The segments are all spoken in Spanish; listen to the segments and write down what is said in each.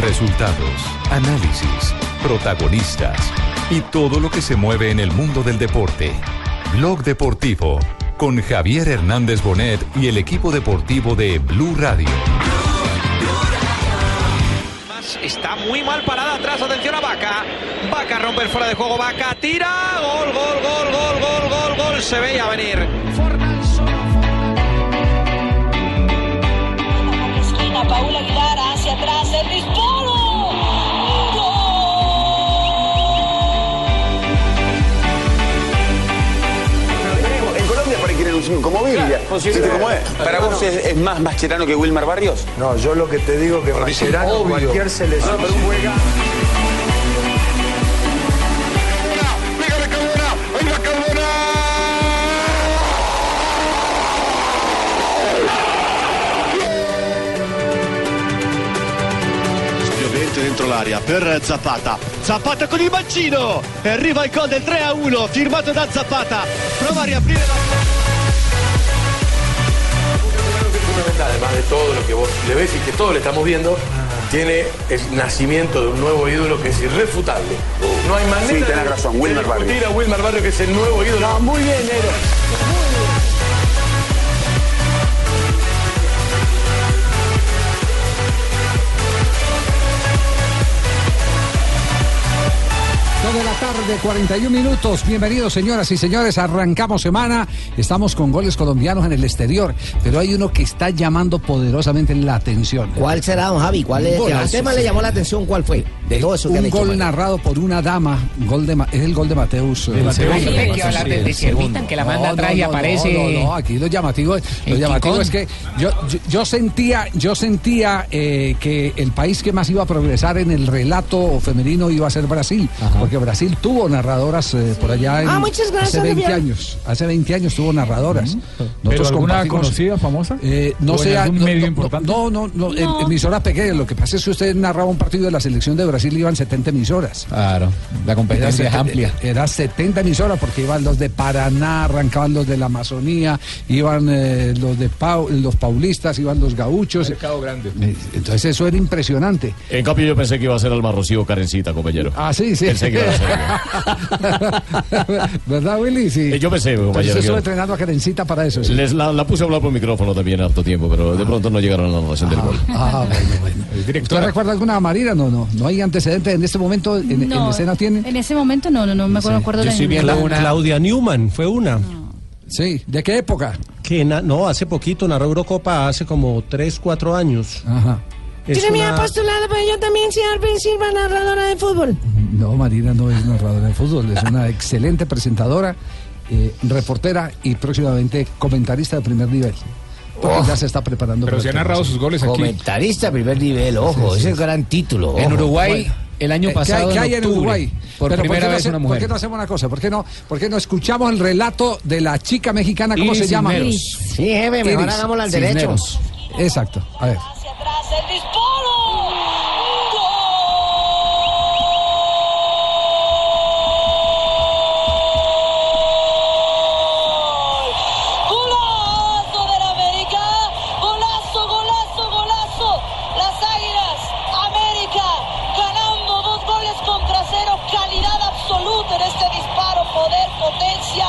Resultados, análisis, protagonistas y todo lo que se mueve en el mundo del deporte. Blog Deportivo con Javier Hernández Bonet y el equipo deportivo de Blue Radio. Está muy mal parada atrás. Atención a Vaca. Vaca rompe el fuera de juego. Vaca tira. Gol, gol, gol, gol, gol, gol, gol. Se veía venir. Quieren un como Biblia. ¿Viste cómo es? ¿Para vos es, es más Mascherano que Wilmar Barrios? No, yo lo que te digo que Mascherano cualquier selección juega. Dentro l'aria per Zapata. Zapata con il mancino e arriva il gol del 3 a 1 firmato da Zapata. Prova a riaprire la fundamental, además de todo lo que vos le ves y que todos le estamos viendo, tiene el nacimiento de un nuevo ídolo que es irrefutable. No hay manera Sí, tenés de- razón, de discutir Barrios. a Wilmer Barrio que es el nuevo ídolo. muy bien, Nero. De la tarde, 41 minutos. Bienvenidos, señoras y señores. Arrancamos semana. Estamos con goles colombianos en el exterior, pero hay uno que está llamando poderosamente la atención. ¿Cuál será, don Javi? ¿Cuál es? Golazo, ¿Al tema sí. le llamó la atención? ¿Cuál fue? De todo eso que han Un hecho, gol man. narrado por una dama. Gol de, Ma- es el gol de Mateus. De eh, Mateus. Que hablar de- de el Siervita, segundo. que la manda atrás y no, aparece- No, no, aquí lo llamativo, lo llamativo es que yo, yo, yo sentía, yo sentía eh, que el país que más iba a progresar en el relato femenino iba a ser Brasil, porque Brasil tuvo narradoras eh, por allá en, Ah, muchas gracias, hace 20 Vivian. años. Hace 20 años tuvo narradoras. Nosotros alguna compartimos- conocida, famosa? Eh, no ¿O en sé, no, medio no, importante? No, no, no, en emisoras pequeñas. Lo que pasa es que usted narraba un partido de la selección de Brasil y iban 70 emisoras. Claro, la Era, competencia es amplia. era 70 emisoras porque iban los de Paraná, arrancaban los de la Amazonía, iban eh, los de Pau- los paulistas, iban los gauchos. Mercado grande. Eh, Entonces eso era impresionante. En cambio, yo pensé que iba a ser Alma Rocío Karencita, compañero. Ah, sí, sí. Pensé que iba a ser. ¿Verdad, Willy? Sí. Eh, yo pensé, compañero. estuve que- entrenando a Karencita para eso. sí. Les la, la puse a hablar por micrófono también harto tiempo, pero de pronto no llegaron a la narración del gol. Ah, bueno, bueno. ¿Usted recuerda alguna Marina? No, no. No hay antecedentes en este momento. ¿En, en No, escena tiene? En ese momento no, no, no me acuerdo, Yo ninguna. viendo una. Claudia Newman fue una. Sí, ¿de qué época? Que na- no, hace poquito narró Eurocopa, hace como 3, 4 años. Ajá. Es Tiene mi una- apostolado, pero yo también soy Silva, narradora de fútbol. No, Marina no es narradora de fútbol, es una excelente presentadora, eh, reportera y próximamente comentarista de primer nivel. Porque Oh. ya se está preparando. Pero se el han narrado sus goles aquí. Comentarista a primer nivel, ojo, Sí, sí, ese es sí. gran título. En. Uruguay, Bueno. el año Eh, ¿qué hay- pasado. ¿Qué hay en octubre, Uruguay? Por Pero primera qué no vez hace- una ¿Por mujer. qué no hacemos una cosa? ¿Por qué no, por qué no escuchamos el relato de la chica mexicana? ¿Cómo Iris se llama? Cisneros. Sí, jefe, mejor Iris hagámoslo al derecho. Exacto. A ver. Atrás. El disparo. Golazo del América. Golazo, golazo, golazo. Las Águilas. América ganando dos goles contra cero. Calidad absoluta en este disparo. Poder, potencia.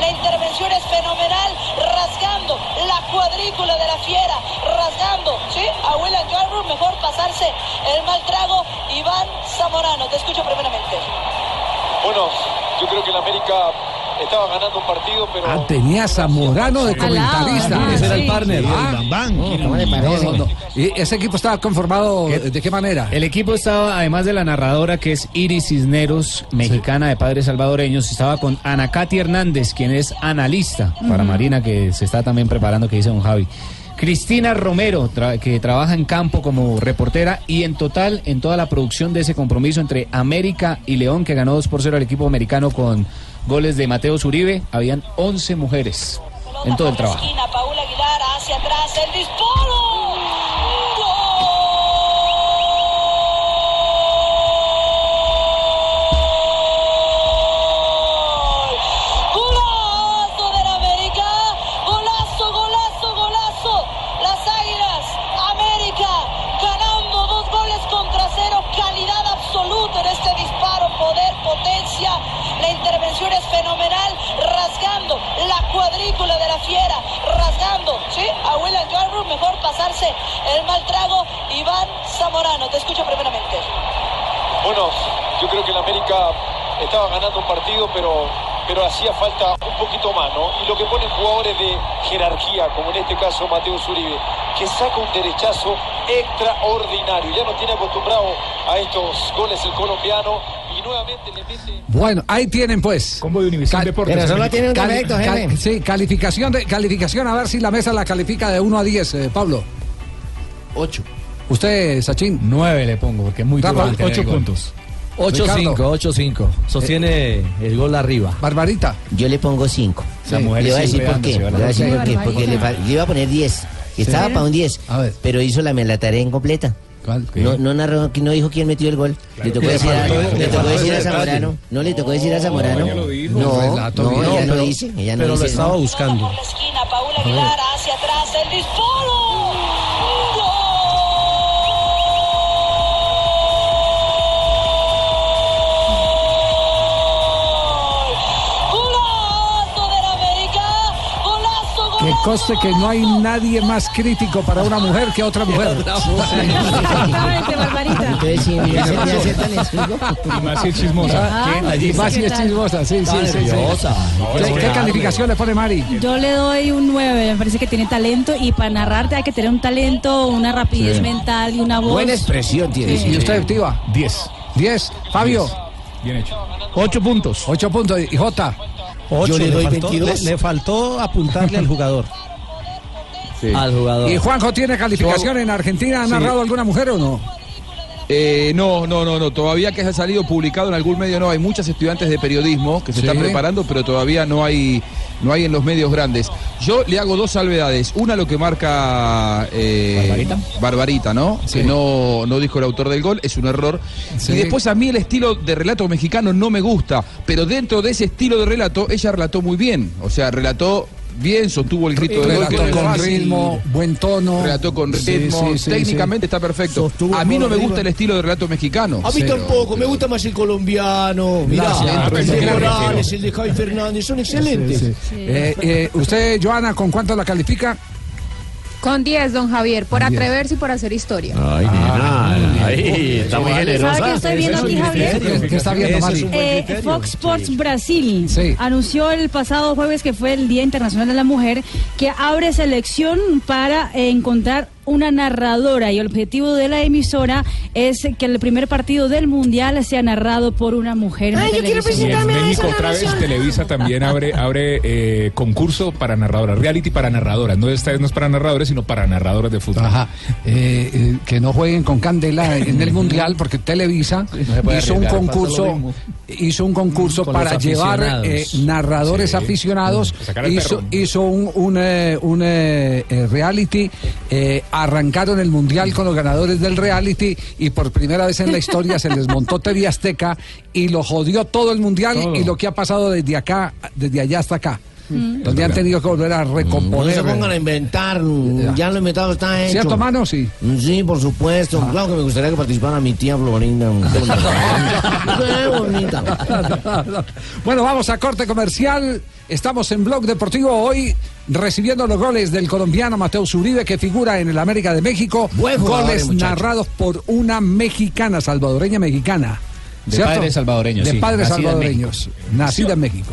La intervención es fenomenal. Rasgando la cuadrícula de la fiera. Rasgando, ¿sí? A William Yarbrough. El mal trago. Iván Zamorano. Te escucho primeramente. Bueno, yo creo que el América estaba ganando un partido, pero Ah, tenía a Zamorano de comentarista. Ese era el partner. Ah. ¿Y ese equipo estaba conformado de qué manera? El equipo estaba, además de la narradora, que es Iris Cisneros, mexicana de padres salvadoreños, estaba con Ana Katy Hernández, quien es analista para Marina, que se está también preparando, que dice don Javi. Cristina Romero, que trabaja en campo como reportera y en total, en toda la producción de ese compromiso entre América y León, que ganó 2 por 0 al equipo americano con goles de Mateo Zuribe, habían 11 mujeres en todo el trabajo. Esquina, Paul Aguilar hacia atrás, el disparo. Golazo del América, golazo, golazo, golazo. Las Águilas, América, ganando dos goles contra cero, calidad absoluta en este disparo, poder, potencia. La intervención es fenomenal, rasgando la cuadrícula de la rasgando, ¿sí? A William Yarbrough, mejor pasarse el mal trago. Iván Zamorano, te escucho primeramente. Bueno, yo creo que el América estaba ganando un partido, pero, pero hacía falta un poquito más, ¿no? Y lo que ponen jugadores de jerarquía, como en este caso Mateo Zuribe, que saca un derechazo extraordinario. Ya no tiene acostumbrado a estos goles el colombiano nuevamente le mete... Bueno, ahí tienen pues. Combo de Univisión Deportes. Pero solo tiene un defecto, jefe. sí, calificación, de, calificación, a ver si la mesa la califica de 1 a 10, eh, Pablo. 8. ¿Usted, Sachin? 9 le pongo, porque es muy Rafa, duro mantener ocho el gol. puntos. 8-5, 8-5. Sostiene el gol arriba. Barbarita. Yo le pongo 5. Las mujeres Le voy a decir por qué. Le voy a decir Sí, por qué. Porque le, le iba a poner 10. Estaba Sí. para un 10. Pero hizo la, la tarea incompleta. No, no narró, no dijo quién metió el gol. Le tocó Le decir, a, faltó- le le tocó decir a. Zamorano. No le tocó decir a Zamorano. No, no, bien. ella no pero- dice. Ella no pero lo dice. estaba no. buscando. Esquina, Paul Aguilar hacia atrás, el disparo. Conste que no hay nadie más crítico para una mujer que otra mujer. Exactamente, Barbarita. Entonces, explico. Y más si es chismosa. Ah, Y más si es chismosa, sí, sí, sí. ¿Qué, calificación le pone Mari? Yo le doy un 9, me parece que tiene talento y para narrarte hay que tener un talento, una rapidez Sí. mental y una voz. Buena expresión tiene. Sí. ¿Y usted, Tiva? 10. 10. Fabio. Bien hecho. 8 puntos. 8 puntos. ¿Y Jota? 8 Yo le le, doy faltó, 22. le- le faltó apuntarle al jugador. Al jugador. ¿Y Juanjo tiene calificación en Argentina? ¿Ha Sí. narrado alguna mujer o no? Eh, no, no, no, no. Todavía que haya salido publicado en algún medio, no. Hay muchas estudiantes de periodismo que se Sí. están preparando, pero todavía no hay, no hay en los medios grandes. Yo le hago dos salvedades. Una, lo que marca eh, ¿Barbarita? Barbarita, ¿no? Sí. Que no, no dijo el autor del gol, es un error. Sí. Y después a mí el estilo de relato mexicano no me gusta, pero dentro de ese estilo de relato, ella relató muy bien. O sea, relató bien, sostuvo el grito de gol. con ritmo, buen tono. Relató con ritmo, sí, sí, técnicamente está perfecto. Sostuvo A mí no me arriba. gusta el estilo de relato mexicano. A mí tampoco, me gusta más el colombiano. Mirá, Gracias. el de. Morales, el de Javi Fernández, son excelentes. Sí, sí. Eh, eh, ¿Usted, Joana, con cuánto la califica? Con 10, don Javier, por Con 10. atreverse y por hacer historia. Ay, nena. Ahí, está muy ¿Sabe qué estoy viendo aquí, Javier? ¿Qué, qué está viendo, Mari? Eh. Fox Sports Brasil Sí. anunció el pasado jueves que fue el Día Internacional de la Mujer que abre selección para eh, encontrar una narradora y el objetivo de la emisora es que el primer partido del mundial sea narrado por una mujer. en Ay, yo quiero en presentarme a esa México otra vez. Televisa también abre, abre eh, concurso para narradoras, reality para narradoras. No esta vez no es para narradores, sino para narradoras de fútbol. Ajá. Eh, eh, que no jueguen con candela en el mundial porque Televisa hizo un concurso mismo. hizo un concurso Con para llevar eh, narradores Sí. aficionados hizo, perro. hizo un, un, un, reality eh, arrancaron el mundial con los ganadores del reality y por primera vez en la historia se les montó TV Azteca y lo jodió todo el mundial Todo. y lo que ha pasado desde acá desde allá hasta acá Mm. donde han tenido que volver a No recomponer se pongan a inventar, ya lo inventado está hecho. ¿Cierto, mano? Sí. Sí, por supuesto. Claro que me gustaría que participara mi tía Florinda. Qué bonita. bueno, vamos a corte comercial. Estamos en Blog Deportivo hoy recibiendo los goles del colombiano Mateo Zuribe que figura en el América de México. Buen jugador, goles narrados por una mexicana, salvadoreña mexicana. De ¿cierto? padres salvadoreños, De sí, padres nacida en salvadoreños. Nacida en México.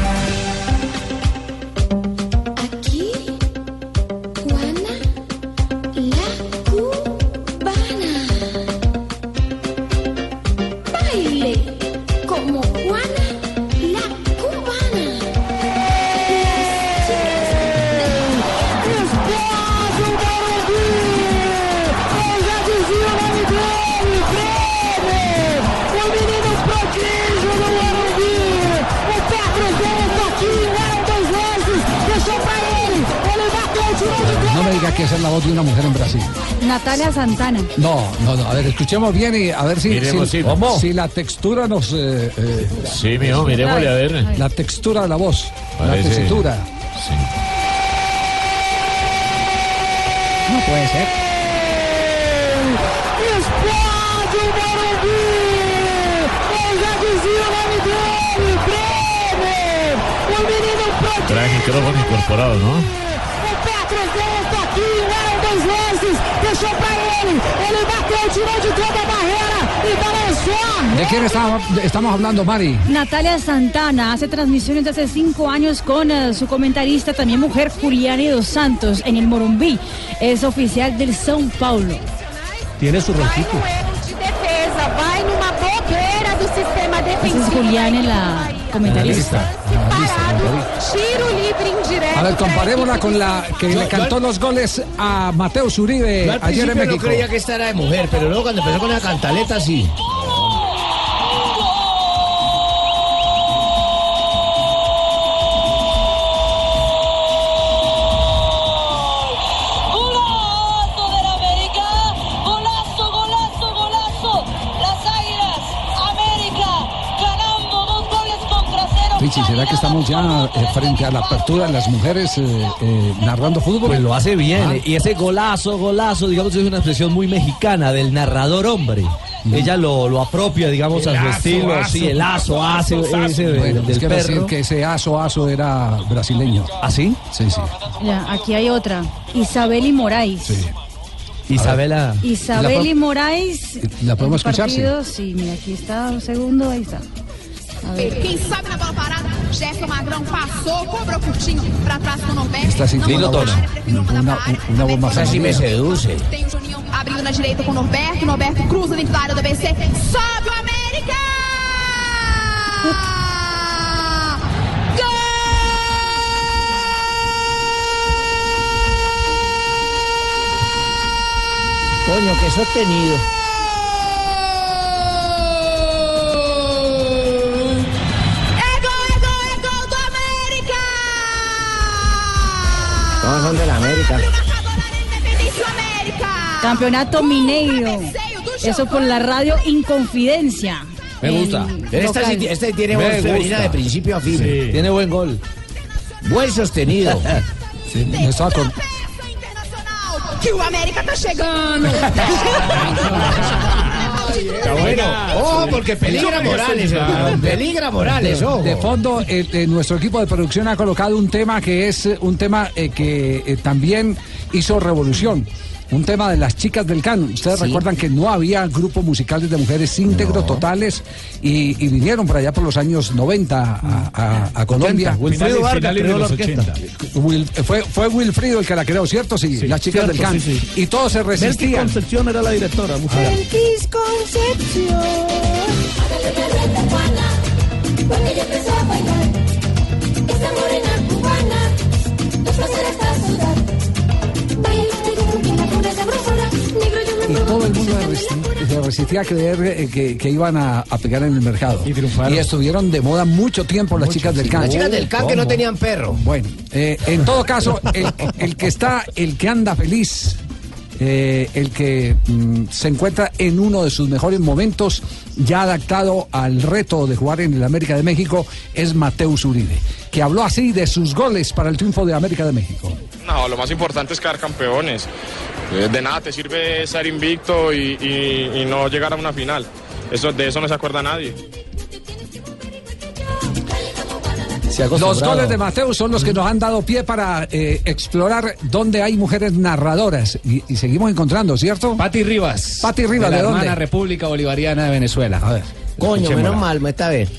Que es la voz de una mujer en Brasil. Natalia Santana. No, no, no. A ver, escuchemos bien y a ver si, Miremos, si, sí. ¿Cómo? si la textura nos. eh, eh, Sí, mijo, miremosle a ver. La textura de la voz. Parece- La textura. No puede ser. Trae micrófono incorporado, ¿no? Dois lances, deixou pra ele! Ele bateu, tirou de dentro da barreira e balançou! ¿De quién está- estamos hablando, Mari? Natalia Santana hace transmisiones de hace cinco años con eh, su comentarista, también mujer, Juliane Dos Santos, en el Morumbí. Es oficial del São Paulo. Tiene su ronquito. de defesa, vai numa bobeira do sistema Esa es defensivo. Juliane, la comentarista. Tiro livre indireto. A ver, comparémosla con la que Yo- le cantó los goles a Mateo Uribe Yo al ayer en México. creía que esta era de mujer, pero luego cuando empezó con la cantaleta, sí. Richie, ¿será que estamos ya eh, frente a la apertura de las mujeres eh, eh, narrando fútbol? Pues lo hace bien. Ah. eh, Y ese golazo, golazo, digamos, es una expresión muy mexicana del narrador hombre. Ella lo, lo apropia, digamos, El a su aso, estilo. aso, sí, el aso, hace aso, aso. ese de- Bueno, del que decir perro. que ese aso aso era brasileño. ¿Ah, sí? Sí, sí. Ya, aquí hay otra. Isabeli Moraes. Isabela. Isabeli Moraes. ¿La podemos escuchar, sí? Sí, mira, aquí está, un segundo, ahí está. A ver. Quem sabe Jefferson Magrão passou, cobrou curtinho pra trás com o Norberto. Una, más Esa sí me femenina. seduce. Tem o Juninho abrindo na direita com o Norberto. Norberto cruza dentro da área do ABC. Sobe o América! Coño, que sostenido. Todos son de la América. Campeonato Mineiro. Eso por la radio Inconfidencia. Me gusta. En Pero esta, sí, local. esta tiene Me voz femenina de principio a fin. Sí. Tiene buen gol. Buen sostenido. Sí, no estaba con- Que o América tá chegando! Está bueno. Ojo, porque peligra Morales, hermano. Peligra Morales, ojo. De fondo, eh, eh, nuestro equipo de producción ha colocado un tema que es un tema eh, que también hizo revolución. Un tema de las chicas del CAN. Ustedes Sí. recuerdan que no había grupos musicales de mujeres íntegros totales y, y vinieron por allá por los años 90 a, a- a Colombia. Wilfrido Vargas creó la orquesta. Fue, fue Wilfrido el que la creó, ¿cierto? Sí, las chicas cierto, del CAN. sí, sí. Y todos se resistían. Concepción era la directora. Elvis Concepción. Porque ella empezó a bailar. Esta morena todo el mundo se resistía a creer eh, que, que iban a, a pegar en el mercado. Y, estuvieron de moda mucho tiempo las chicas del CAN. Las chicas del CAN que no tenían perro. Bueno, eh, en todo caso, el, el que está, el que anda feliz, eh, el que mm, se encuentra en uno de sus mejores momentos, ya adaptado al reto de jugar en el América de México, es Mateus Uribe, que habló así de sus goles para el triunfo de América de México. No, lo más importante es quedar campeones. Eh, De nada te sirve estar invicto y, y- y no llegar a una final. Eso, de eso no se acuerda nadie. Los goles de Mateus son los que nos han dado pie para eh, explorar dónde hay mujeres narradoras. Y, y seguimos encontrando, ¿cierto? Pati Rivas. Pati Rivas, de ¿de la dónde? hermana República Bolivariana de Venezuela. A ver. Coño, menos mal, esta vez.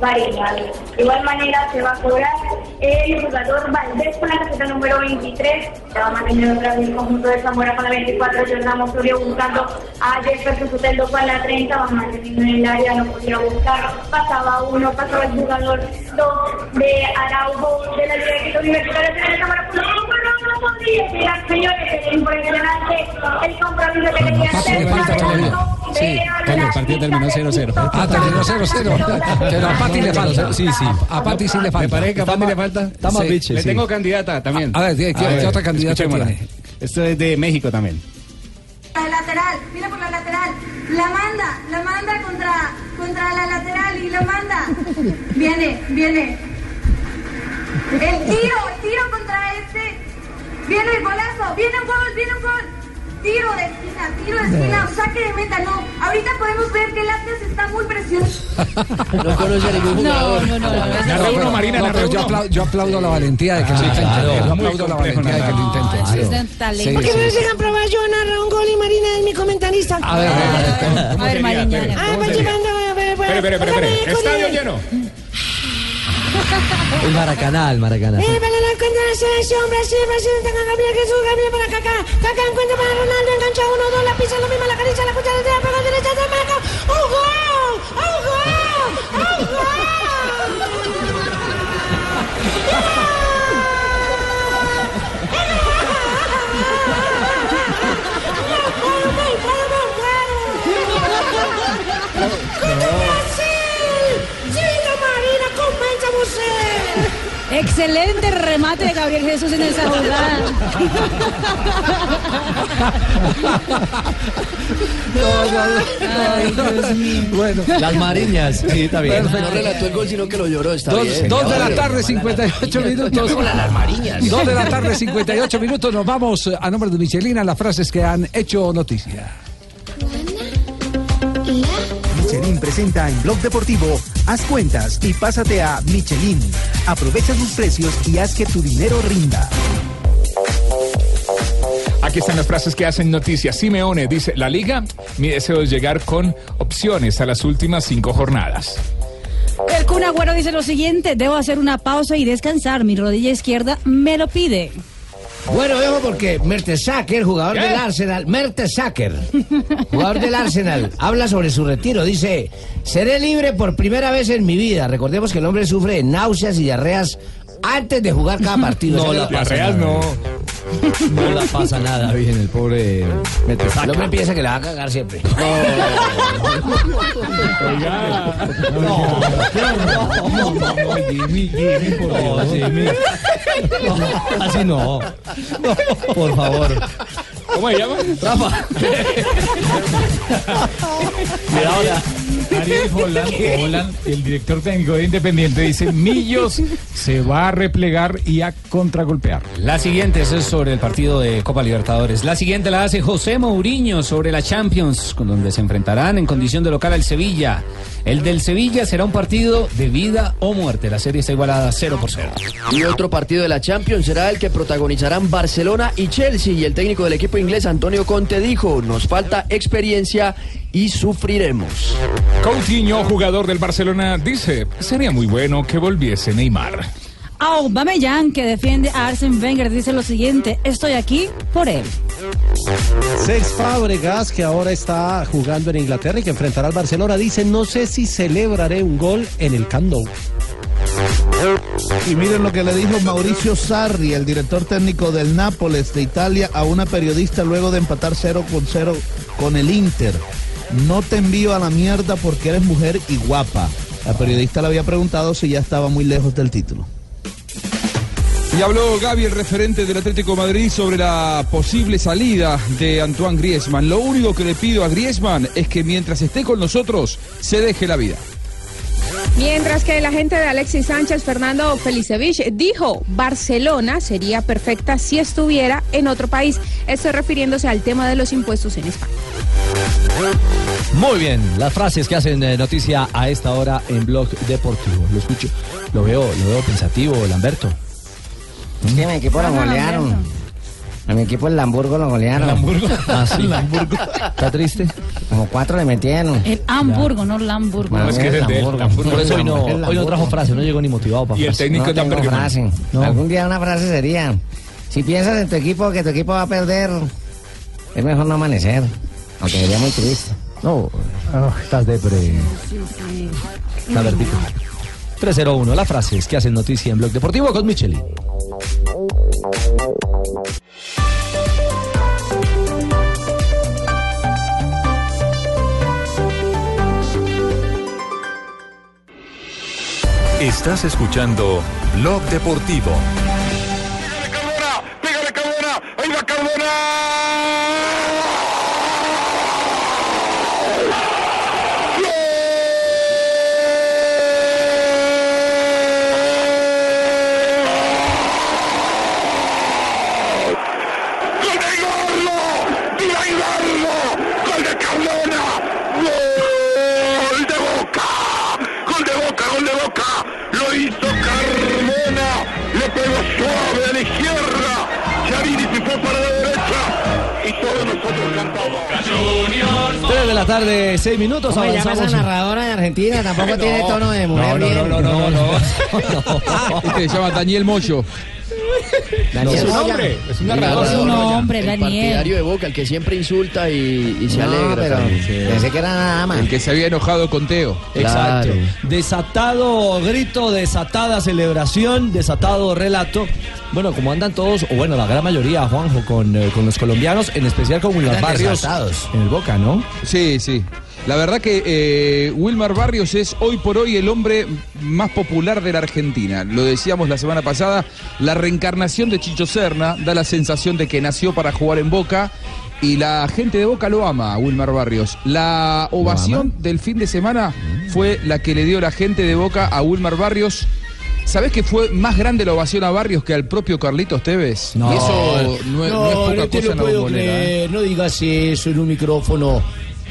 variedades. De igual manera se va a cobrar el jugador Valdés con la caseta número 23. Se va a mantener otra vez el conjunto de Zamora con la 24. Jordan Osorio buscando a Jefferson Soteldo con la 30. Va manteniendo en el área, no podía buscar. Pasaba uno, pasaba el jugador 2 de Araujo de la Liga de Quito Universitaria de Zamora. Podría esperar, señores, el impresionante el compromiso que tenía Papi, le falta todavía. Sí, el partido terminó 0-0. Ah, terminó 0-0. Pero a Pati le falta. Sí, sí. A Pati sí le falta. Me parece que a Pati le falta. Estamos Sí. biches, Le sí. tengo candidata también. A ver, ¿qué- qué- A qué otra candidata tiene? Esto es de México también. La lateral, mira por la lateral. La manda, la manda contra, contra la lateral y la manda. Viene, viene. El tiro, el tiro contra este. Viene el golazo, viene un gol, viene un gol. Tiro de esquina, tiro de esquina, saque de meta, no. Ahorita podemos ver que el Atlas está muy precioso. No conoce a ningún jugador. No, no, no. Narra uno, Marina, pero yo, aplau- yo aplaudo la valentía de que lo claro. Yo aplaudo la valentía de que lo. Sí, ¿Por qué sí, no les sí. dejan probar? Yo narro un gol y Marina es mi comentarista. A ver, a ver, a ver. A ver, Mariña. Ah, va llevando, a ver, Espere, espere, espere, espere. Estadio lleno. El Maracaná, el Maracaná. Eh, de selección, Brasil, Brasil, tenga Gabriel Jesús, Gabriel para Kaká, Kaká encuentra para Ronaldo, engancha uno, dos, la pisa, lo mismo, la caricia, la cuchara, la pega derecha, se marca, ¡un gol! ¡Un gol! ¡Un Brasil! Gina Marina, comenta você! Excelente remate de Gabriel Jesús en esa jugada. Ay, Dios mío. Bueno. Las mariñas, sí, está bien. No relató el gol, sino que lo lloró. Está Dos, bien. dos de la tarde, 58 minutos. Las mariñas. Dos de la tarde, 58 minutos. Nos vamos a nombre de Michelina las frases que han hecho noticia. Michelin presenta en Blog Deportivo Haz cuentas y pásate a Michelin. Aprovecha sus precios y haz que tu dinero rinda. Aquí están las frases que hacen noticia. Simeone dice, la liga, mi deseo es llegar con opciones a las últimas cinco jornadas. El Kun Agüero dice lo siguiente, debo hacer una pausa y descansar, mi rodilla izquierda me lo pide. Bueno, veo porque Mertesacker, jugador ¿Qué? del Arsenal, Mertesacker, jugador del Arsenal, habla sobre su retiro. Dice, seré libre por primera vez en mi vida. Recordemos que el hombre sufre de náuseas y diarreas antes de jugar cada partido. No O sea la que- pasa nada. No la pasa nada bien el pobre. El hombre piensa que la va a cagar siempre. No, Jimmy. No, Así no. No, por favor. ¿Cómo se llama? Rafa. Mira ahora, Ariel Holland, Holland, el director técnico de Independiente, dice Millos se va a replegar y a contragolpear. La siguiente esa es sobre el partido de Copa Libertadores. La siguiente la hace José Mourinho sobre la Champions, con donde se enfrentarán en condición de local al Sevilla. El del Sevilla será un partido de vida o muerte. La serie está igualada 0 por 0. Y otro partido de la Champions será el que protagonizarán Barcelona y Chelsea. Y el técnico del equipo inglés, Antonio Conte, dijo, nos falta experiencia y sufriremos. Coutinho, jugador del Barcelona, dice, sería muy bueno que volviese Neymar. Aubameyang, que defiende a Arsene Wenger, dice lo siguiente, estoy aquí por él. Sex Fábregas, que ahora está jugando en Inglaterra y que enfrentará al Barcelona, dice, no sé si celebraré un gol en el Camp Nou. Y miren lo que le dijo Mauricio Sarri, el director técnico del Nápoles de Italia, a una periodista luego de empatar 0 con 0 con el Inter. No te envío a la mierda porque eres mujer y guapa. La periodista le había preguntado si ya estaba muy lejos del título. Y habló Gaby, el referente del Atlético de Madrid, sobre la posible salida de Antoine Griezmann. Lo único que le pido a Griezmann es que mientras esté con nosotros, se deje la vida. Mientras que el agente de Alexis Sánchez, Fernando Felicevich, dijo Barcelona sería perfecta si estuviera en otro país. Esto refiriéndose al tema de los impuestos en España. Muy bien, las frases que hacen eh, noticia a esta hora en Blog Deportivo. Lo escucho, lo veo, lo veo pensativo, Lamberto. A mi equipo lo golearon. A mi equipo el Lamburgo lo golearon. ¿El Hamburgo? Ah, sí. ¿Está triste? Como cuatro le metieron. El Hamburgo, no Lamburgo. No, es que es el Lamburgo. Por eso hoy no, El hoy no trajo frase, no llegó ni motivado para Y el técnico No tengo tampoco. frase. No. Algún día una frase sería, si piensas en tu equipo que tu equipo va a perder, es mejor no amanecer. Aunque sería muy triste. No, estás depre. Lambertico. 301, las frases que hacen noticia en Blog Deportivo con Micheli. Estás escuchando Blog Deportivo. ¡Ahí va Cardona! De la tarde, 6 minutos. ¿Cómo se llama avanzamos. esa narradora de Argentina? Tampoco tiene tono de mujer. No, no, bien. no, no, no, no. Este se llama Daniel Moyo. Daniel Es un hombre, es un El narrador. narrador, Es un hombre, el Daniel. partidario de Boca, el que siempre insulta y, y se No, alegra. pero pensé que era nada más. El que se había enojado con Teo. Exacto. Desatado grito, desatada celebración, desatado relato. Bueno, como andan todos, o bueno, la gran mayoría, Juanjo, con, eh, con los colombianos, en especial con Wilmar Andan Barrios desatados. en el Boca, ¿no? Sí, sí. La verdad que eh, Wilmar Barrios es hoy por hoy el hombre más popular de la Argentina. Lo decíamos la semana pasada, la reencarnación de Chicho Serna da la sensación de que nació para jugar en Boca y la gente de Boca lo ama a Wilmar Barrios. La ovación del fin de semana fue la que le dio la gente de Boca a Wilmar Barrios. ¿Sabés que fue más grande la ovación a Barrios que al propio Carlitos Tevez? No, y eso no, es- no es poca no te cosa lo en la ¿eh? No digas eso en un micrófono.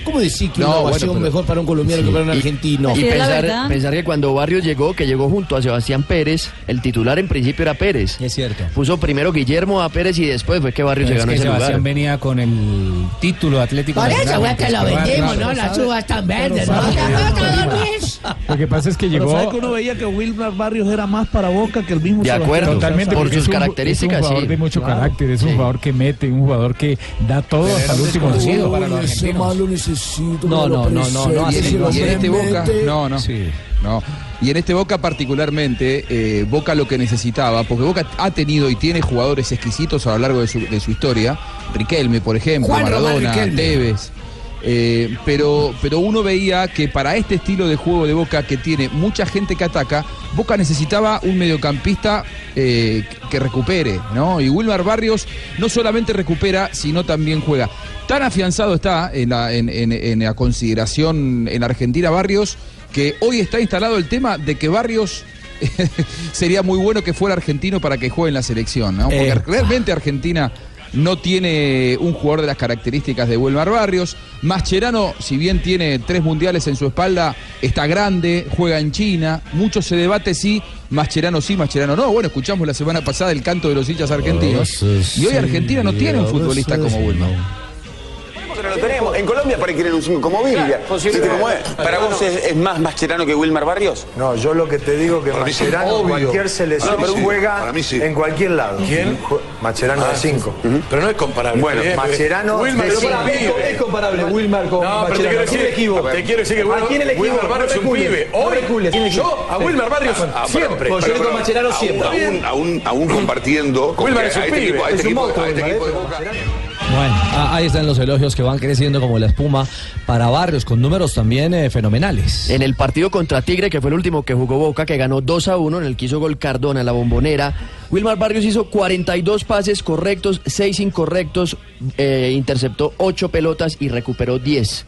¿Cómo decir que No, una bueno, ovación pero- mejor para un colombiano que para un Y- argentino? Y pensar, pensar que cuando Barrios llegó, que llegó junto a Sebastián Pérez, el titular en principio era Pérez. Es cierto. Puso primero Guillermo a Pérez y después fue que Barrios Pero se es ganó que ese Sebastián lugar. venía con el título Atlético Por eso, güey, que lo vendimos, ¿no? Las uvas tan verdes, ¿no? Lo que pasa es que llegó. ¿sabe que uno veía que Wilmar Barrios era más para Boca que el mismo De acuerdo, Totalmente, por porque sus es un- características, Es un jugador sí. de mucho Claro. carácter, es un Sí. jugador que mete, un jugador que da todo Pero hasta el último desconocido segundo. para los argentinos. No, no, no, no, no, y en, este Boca, no, no, no. Y en este Boca particularmente, eh, Boca lo que necesitaba, porque Boca ha tenido y tiene jugadores exquisitos a lo largo de su, de su historia, Riquelme, por ejemplo, Juan Maradona, Riquelme. Tevez. Eh, pero, pero uno veía que para este estilo de juego de Boca, que tiene mucha gente que ataca, Boca necesitaba un mediocampista eh, que recupere, ¿no? Y Wilmar Barrios no solamente recupera, sino también juega. Tan afianzado está en la, en- en- en la consideración en Argentina Barrios, que hoy está instalado el tema de que Barrios sería muy bueno que fuera argentino para que juegue en la selección, ¿no? Porque Eh. realmente Argentina no tiene un jugador de las características de Wilmar Barrios. Mascherano, si bien tiene tres mundiales en su espalda, está grande, juega en China. Mucho se debate si Mascherano sí, Mascherano no. Bueno, escuchamos la semana pasada el canto de los hinchas argentinos. Y hoy Argentina no tiene un futbolista como Wilmar. Nosotros lo tenemos. En Colombia para quieren un 5 como Biblia. ¿Viste cómo es? ¿Para vos es, es más Mascherano que Wilmar Barrios? No, yo lo que te digo que Para sí. En cualquier selección Para mí sí. juega Para mí sí. en cualquier lado. ¿Quién? Mascherano Ah, de 5. Pero no es comparable. Bueno, Mascherano Wilmar de es cinco. comparable Wilmar con No, pero te quiero decir, ¿Quién equivoco? te quiero decir que ¿A quién Wilmar, Barrios es No un recules, pibe. no Hoy, recules, ¿quién yo a Wilmar Barrios Ah, siempre. Pues yo digo Mascherano Aún- siempre. Compartiendo. con que este equipo- este equipo- este de ¿eh? Boca. Bueno, ah, ahí están los elogios que van creciendo como la espuma para Barrios, con números también eh, fenomenales. En el partido contra Tigre, que fue el último que jugó Boca, que ganó 2 a 1, en el que hizo gol Cardona en la bombonera, Wilmar Barrios hizo 42 pases correctos, 6 incorrectos, eh, interceptó 8 pelotas y recuperó 10.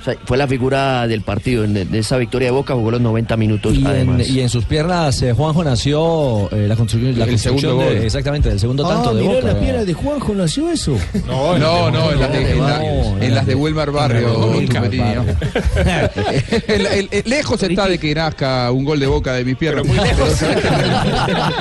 O sea, fue la figura del partido. En, de esa victoria de Boca jugó los 90 minutos Y en, además. y en sus piernas, eh, Juanjo nació eh, la construcción, la El construcción segundo de- gol. exactamente del segundo tanto Ah, de mirá Boca. las piernas de Juanjo, nació eso. No, no, no, en las de, en en de Wilmar Barrio, lejos está de que nazca un gol de boca de mis piernas.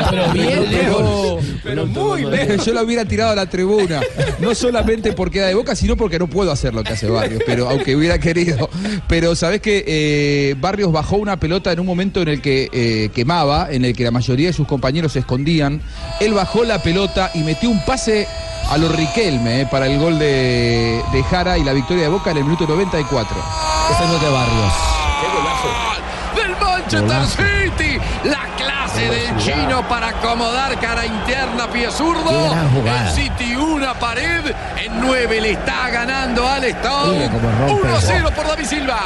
Pero bien lejos. Pero muy lejos. Yo lo hubiera tirado a la tribuna. No solamente porque era de boca, sino porque no puedo hacer lo que hace Barrios. Pero aunque hubiera querido. Pero sabes que eh, Barrios bajó una pelota en un momento en el que eh, quemaba, en el que la mayoría de sus compañeros se escondían. Él bajó la pelota y metió un pase a los Riquelme eh, para el gol de, de Jara y la victoria de Boca en el minuto 94. Este no es de Barrios. del Manchester City. La clase del chino para acomodar cara interna, pie zurdo. El City una pared. En 9 le está ganando al Stone. Mire cómo rompe 1 a eso. 0 por David Silva.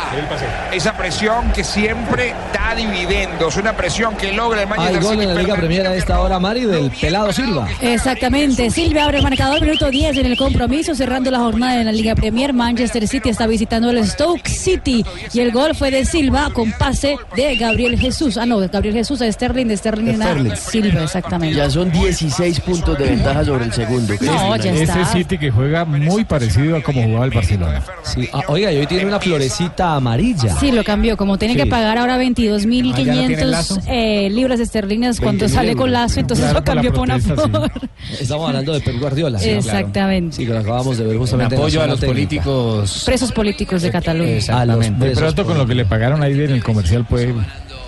Esa presión que siempre da dividendos, una presión que logra el Hay Manchester gol City. en la Liga Premier a esta hora, Mari, del pelado Silva. Exactamente. Silvia abre el marcador, minuto 10 en el compromiso, cerrando la jornada en la Liga Premier. Manchester City está visitando el Stoke City. Y el gol fue de Silva con pase de Gabriel Jesús. Ah, no, de Gabriel Jesús a Sterling, de Sterling a Sterling. Silva, exactamente. Ya son 16 puntos de ventaja sobre el segundo. No, ya Ese está. City que juega muy parecido a como jugaba el Barcelona. Sí, ah, oiga, y hoy tiene una florecita amarilla. Sí, lo cambió. Como tiene Sí. que pagar ahora Ah, ¿ya no tiene 22.500 lazo? eh, libras esterlinas cuando 20.000 sale con lazo, entonces Claro, lo cambió por una protesta, sí. flor. Estamos hablando de Pep Guardiola. sí, claro. Exactamente. Sí, que lo acabamos de ver justamente. En apoyo la a los técnica. políticos. Presos políticos de Cataluña. De pronto con lo que le pagaron ahí en el comercial, pues.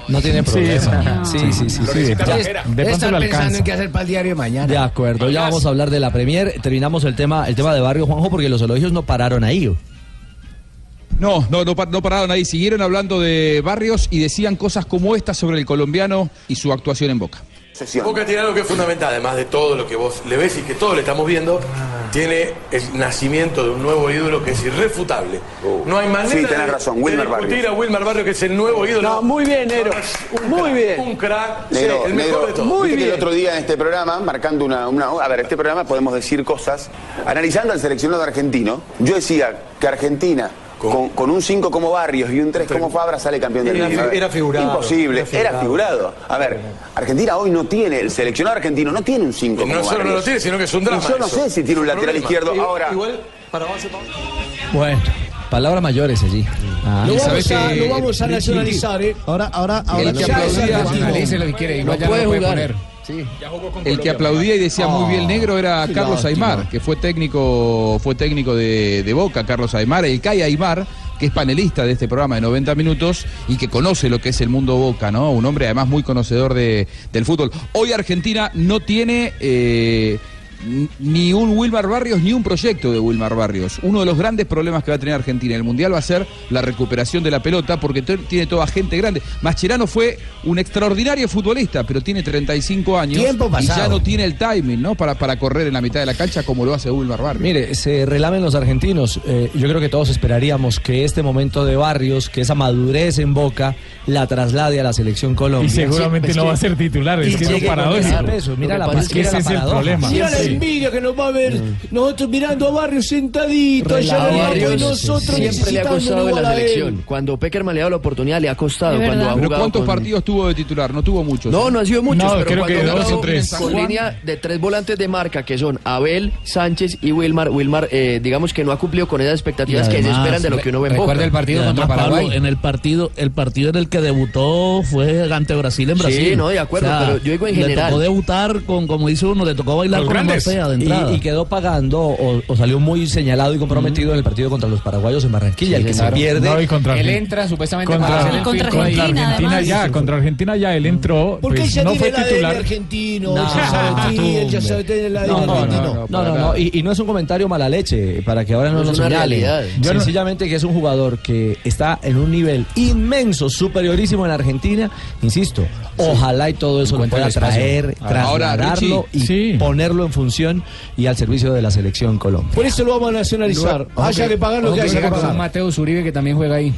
No tiene Sí, problema. Sí, sí, sí. sí, de, pronto están le pensando alcanza. en qué hacer para el diario de mañana. De acuerdo, ya vamos a hablar de la Premier. Terminamos el tema, el tema de Barrio Juanjo porque los elogios no pararon ahí. No, no, no, no pararon ahí, siguieron hablando de barrios y decían cosas como esta sobre el colombiano y su actuación en Boca. Boca tiene algo que es fundamental, además de todo lo que vos le ves y que todos le estamos viendo, tiene el nacimiento de un nuevo ídolo que es irrefutable. no hay manera Uh. Sí, tenés de- razón, de Wilmer discutir Barrios. a Wilmer Barrio que es el nuevo ídolo. No, muy bien, Nero. Un Muy crack, bien. Un crack, sí, el mejor de todos. viste que el otro día en este programa, marcando una, una- A ver, este programa podemos decir cosas. Analizando al seleccionado argentino, yo decía que Argentina. Con, con un 5 como Barrios y un 3 como Fabra sale campeón del mundo. Era figurado, Imposible, era era figurado. A ver, Argentina hoy no tiene, el seleccionado argentino no tiene un 5 Y no como solo no lo tiene, sino que es un drama Y yo no eso. sé si tiene un lateral problema. izquierdo. Igual- Ahora, Igual, para avance, Bueno, palabras mayores allí. Ah, Lo y vamos, a, que- lo vamos a nacionalizar, ¿eh? Ahora, ahora, ahora El que ya es aplaudía- lo que quiere, igual No puede jugar. poner. El que aplaudía y decía muy bien negro era qué Carlos lástima. Aymar, que fue técnico, fue técnico de, de Boca, Carlos Aymar, el Kai Aymar, que es panelista de este programa de 90 minutos y que conoce lo que es el mundo Boca, ¿no? Un hombre además muy conocedor de- del fútbol. Hoy Argentina no tiene eh, ni un Wilmar Barrios ni un proyecto de Wilmar Barrios. Uno de los grandes problemas que va a tener Argentina en el Mundial va a ser la recuperación de la pelota porque tiene toda gente grande. Mascherano fue un extraordinario futbolista, pero tiene 35 años Tiempo y pasado. ya no tiene el timing, ¿no? Para, para correr en la mitad de la cancha como lo hace Wilmar Barrios. Mire, se relamen los argentinos. Eh, yo creo que todos esperaríamos que este momento de Barrios, que esa madurez en Boca, la traslade a la selección Colombia. Y seguramente Sí, no va a ser titular, es y que es con paradójico. Mira la es que ese la es el problema. Envidia que nos va a ver nosotros mirando a Barrio sentadito allá en el y nosotros siempre le ha costado en la selección. Cuando Peckerman le ha dado la oportunidad, le ha costado. Cuando ha Pero ¿cuántos con- partidos tuvo de titular? No tuvo muchos. No, no han sido muchos, pero creo cuando que ha dos jugado o tres. con línea de tres volantes de marca que son Abel, Sánchez y Wilmar. Wilmar, eh, digamos que no ha cumplido con esas expectativas que se esperan de lo que uno ve en Boca. El partido contra Paraguay. en el partido, el partido en el que debutó fue ante Brasil en Sí, Brasil. no, de acuerdo, pero yo digo en le general. tocó debutar con, como dice uno, le tocó bailar con Y, y quedó pagando o, o salió muy señalado y comprometido en el partido contra los paraguayos en Barranquilla, el que claro. se pierde. No, y contra Él entra supuestamente contra, para hacer el contra ahí. Argentina, ya, contra Argentina ya él entró, Porque pues, él ya no tiene fue el ADN titular. argentino, No, ya sabe, tú, sí, él ya hombre. sabe tener el ADN No, no, argentino. no, no, no, no, Y, y no es un comentario mala leche, para que ahora no, nos no- Sencillamente que es un jugador que está en un nivel inmenso, superiorísimo en Argentina. Insisto, ojalá y todo eso lo pueda traer, trasladarlo y ponerlo en función y al servicio de la selección Colombia. Por eso lo vamos a nacionalizar. Haya que pagar lo que haya que pagar. Mateo Zuribe que también juega ahí.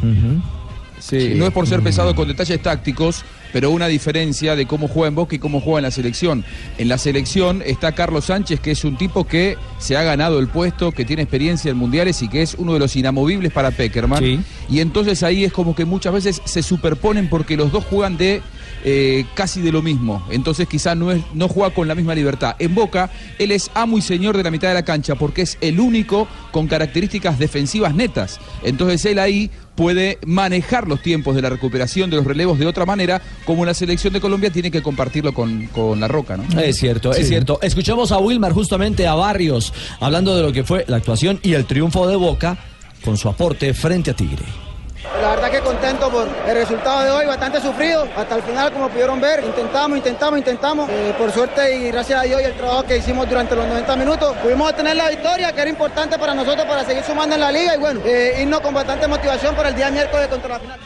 Sí, no es por ser pesado con detalles tácticos, pero una diferencia de cómo juega en Boca y cómo juega en la selección. En la selección está Carlos Sánchez, que es un tipo que se ha ganado el puesto, que tiene experiencia en mundiales y que es uno de los inamovibles para Peckerman. Y entonces ahí es como que muchas veces se superponen porque los dos juegan de eh, casi de lo mismo. Entonces quizá no, es, no juega con la misma libertad. En Boca, él es amo y señor de la mitad de la cancha porque es el único con características defensivas netas. Entonces él ahí puede manejar los tiempos de la recuperación de los relevos de otra manera, como la selección de Colombia tiene que compartirlo con, con la Roca, ¿no? Es cierto, Sí. es cierto. Escuchamos a Wilmar justamente a Barrios hablando de lo que fue la actuación y el triunfo de Boca con su aporte frente a Tigre. La verdad que contento por el resultado de hoy, bastante sufrido. Hasta el final, como pudieron ver, intentamos, intentamos, intentamos. Eh, por suerte y gracias a Dios y el trabajo que hicimos durante los 90 minutos, pudimos obtener la victoria, que era importante para nosotros para seguir sumando en la liga y bueno, eh, irnos con bastante motivación para el día miércoles contra la final.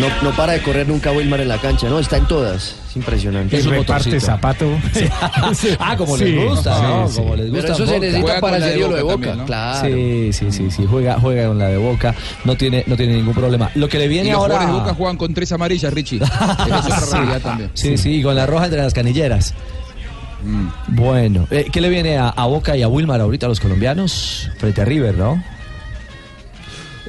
No, no para de correr nunca Wilmar en la cancha, ¿no? Está en todas. Es impresionante. Y reparte zapato. Ah, como Sí, les gusta, sí, ¿no? sí. Como les Pero gusta. eso se necesita para el lo de Boca Boca. también, ¿no? Claro. Sí, sí, sí, sí, juega, juega con la de Boca, no tiene, no tiene ningún problema. Lo que le Y viene los ahora. jugadores de Boca juegan con tres amarillas, Richie. Es también. Sí, sí, y con la roja entre las canilleras. Mm. Bueno, eh, ¿qué le viene a, a Boca y a Wilmar ahorita a los colombianos? Frente a River, ¿no?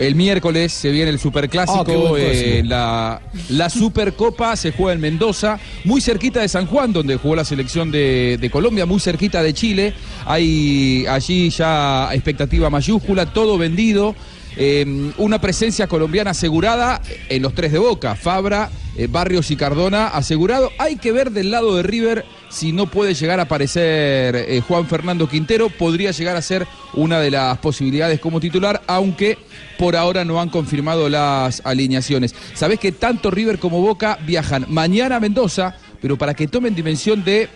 El miércoles se viene el Superclásico, Ah, eh, la, la Supercopa se juega en Mendoza, muy cerquita de San Juan, donde jugó la selección de, de Colombia, muy cerquita de Chile. Hay allí ya expectativa mayúscula, todo vendido. Eh, una presencia colombiana asegurada en los tres de Boca, Fabra, eh, Barrios y Cardona asegurado. Hay que ver del lado de River si no puede llegar a aparecer eh, Juan Fernando Quintero, podría llegar a ser una de las posibilidades como titular, aunque por ahora no han confirmado las alineaciones. Sabés que tanto River como Boca viajan mañana a Mendoza, pero para que tomen dimensión de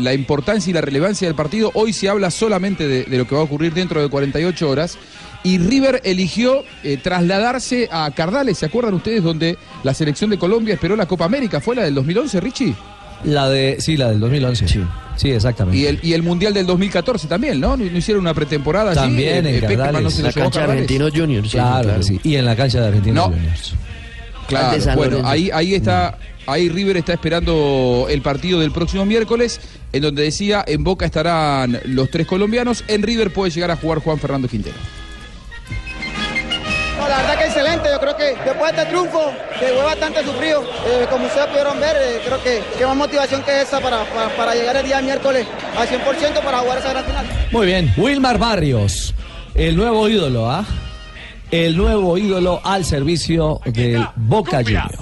la importancia y la relevancia del partido, hoy se habla solamente de lo que va a ocurrir dentro de 48 horas. Y River eligió eh, trasladarse a Cardales, ¿se acuerdan ustedes? Donde la selección de Colombia esperó la Copa América, ¿fue la del 2011, Richie? La de, sí, la del 2011. Sí, sí exactamente. Y el, y el Mundial del 2014 también, ¿no? ¿No, no hicieron una pretemporada? También Eh, en eh, Peckerman Cardales. no se lo llevó a Cardales. Juniors. claro, que sí. Y en la cancha de Argentinos No. Juniors. Claro, bueno, ahí, ahí está, ahí River está esperando el partido del próximo miércoles, en donde decía, en Boca estarán los tres colombianos, en River puede llegar a jugar Juan Fernando Quintero. Que excelente. Yo creo que después de este triunfo, que fue bastante sufrido, eh, como ustedes pudieron ver, eh, creo que, que más motivación que esa para, para, para llegar el día miércoles al 100% para jugar esa gran final. Muy bien, Wilmar Barrios, el nuevo ídolo, ¿ah? El nuevo ídolo al servicio del Boca Juniors.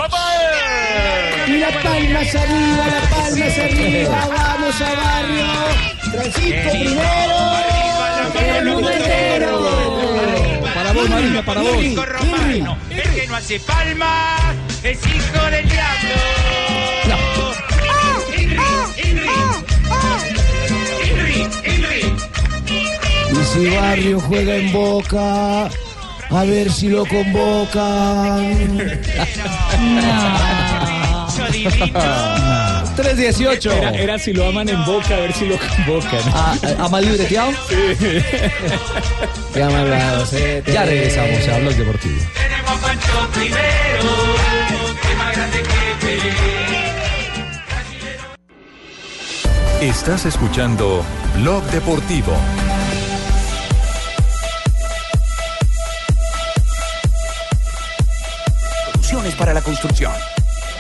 Y la palma hacia arriba, la palma hacia arriba, vamos a Barrio. Francisco primero. Para vos, Marina, para vos. Único romano, el que no hace palmas es hijo del diablo. Inri, Inri, Inri. Y si Barrio juega en Boca, a ver si lo convocan. 318. Era, era si lo aman en boca, a ver si lo convocan. ¿A, a mal libreteado? Ya me Ya regresamos a Blog Deportivo. Tenemos a Pancho primero, que es más grande que Pelé. Estás escuchando Blog Deportivo. Soluciones para la construcción.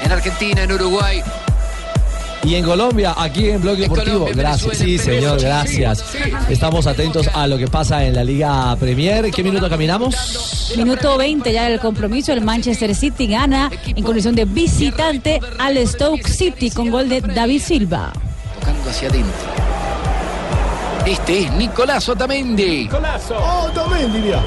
En Argentina, en Uruguay. Y en Colombia, aquí en Blog Deportivo. Colombia, gracias, sí, señor, gracias. Estamos atentos a lo que pasa en la Liga Premier. ¿Qué minuto caminamos? Minuto 20 ya del compromiso. El Manchester City gana en condición de visitante al Stoke City con gol de David Silva. Tocando hacia adentro. Este es Nicolás Otamendi.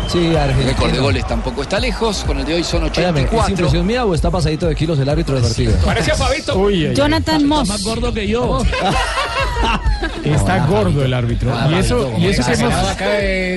Sí, Argentina. El récord de goles tampoco está lejos. Con el de hoy son Óigame, ¿es 84. impresión mía o está pasadito de kilos el árbitro del partido? Parece a Fabito. Jonathan Moss. Más gordo que yo. Está gordo el árbitro. y eso, y eso que hemos,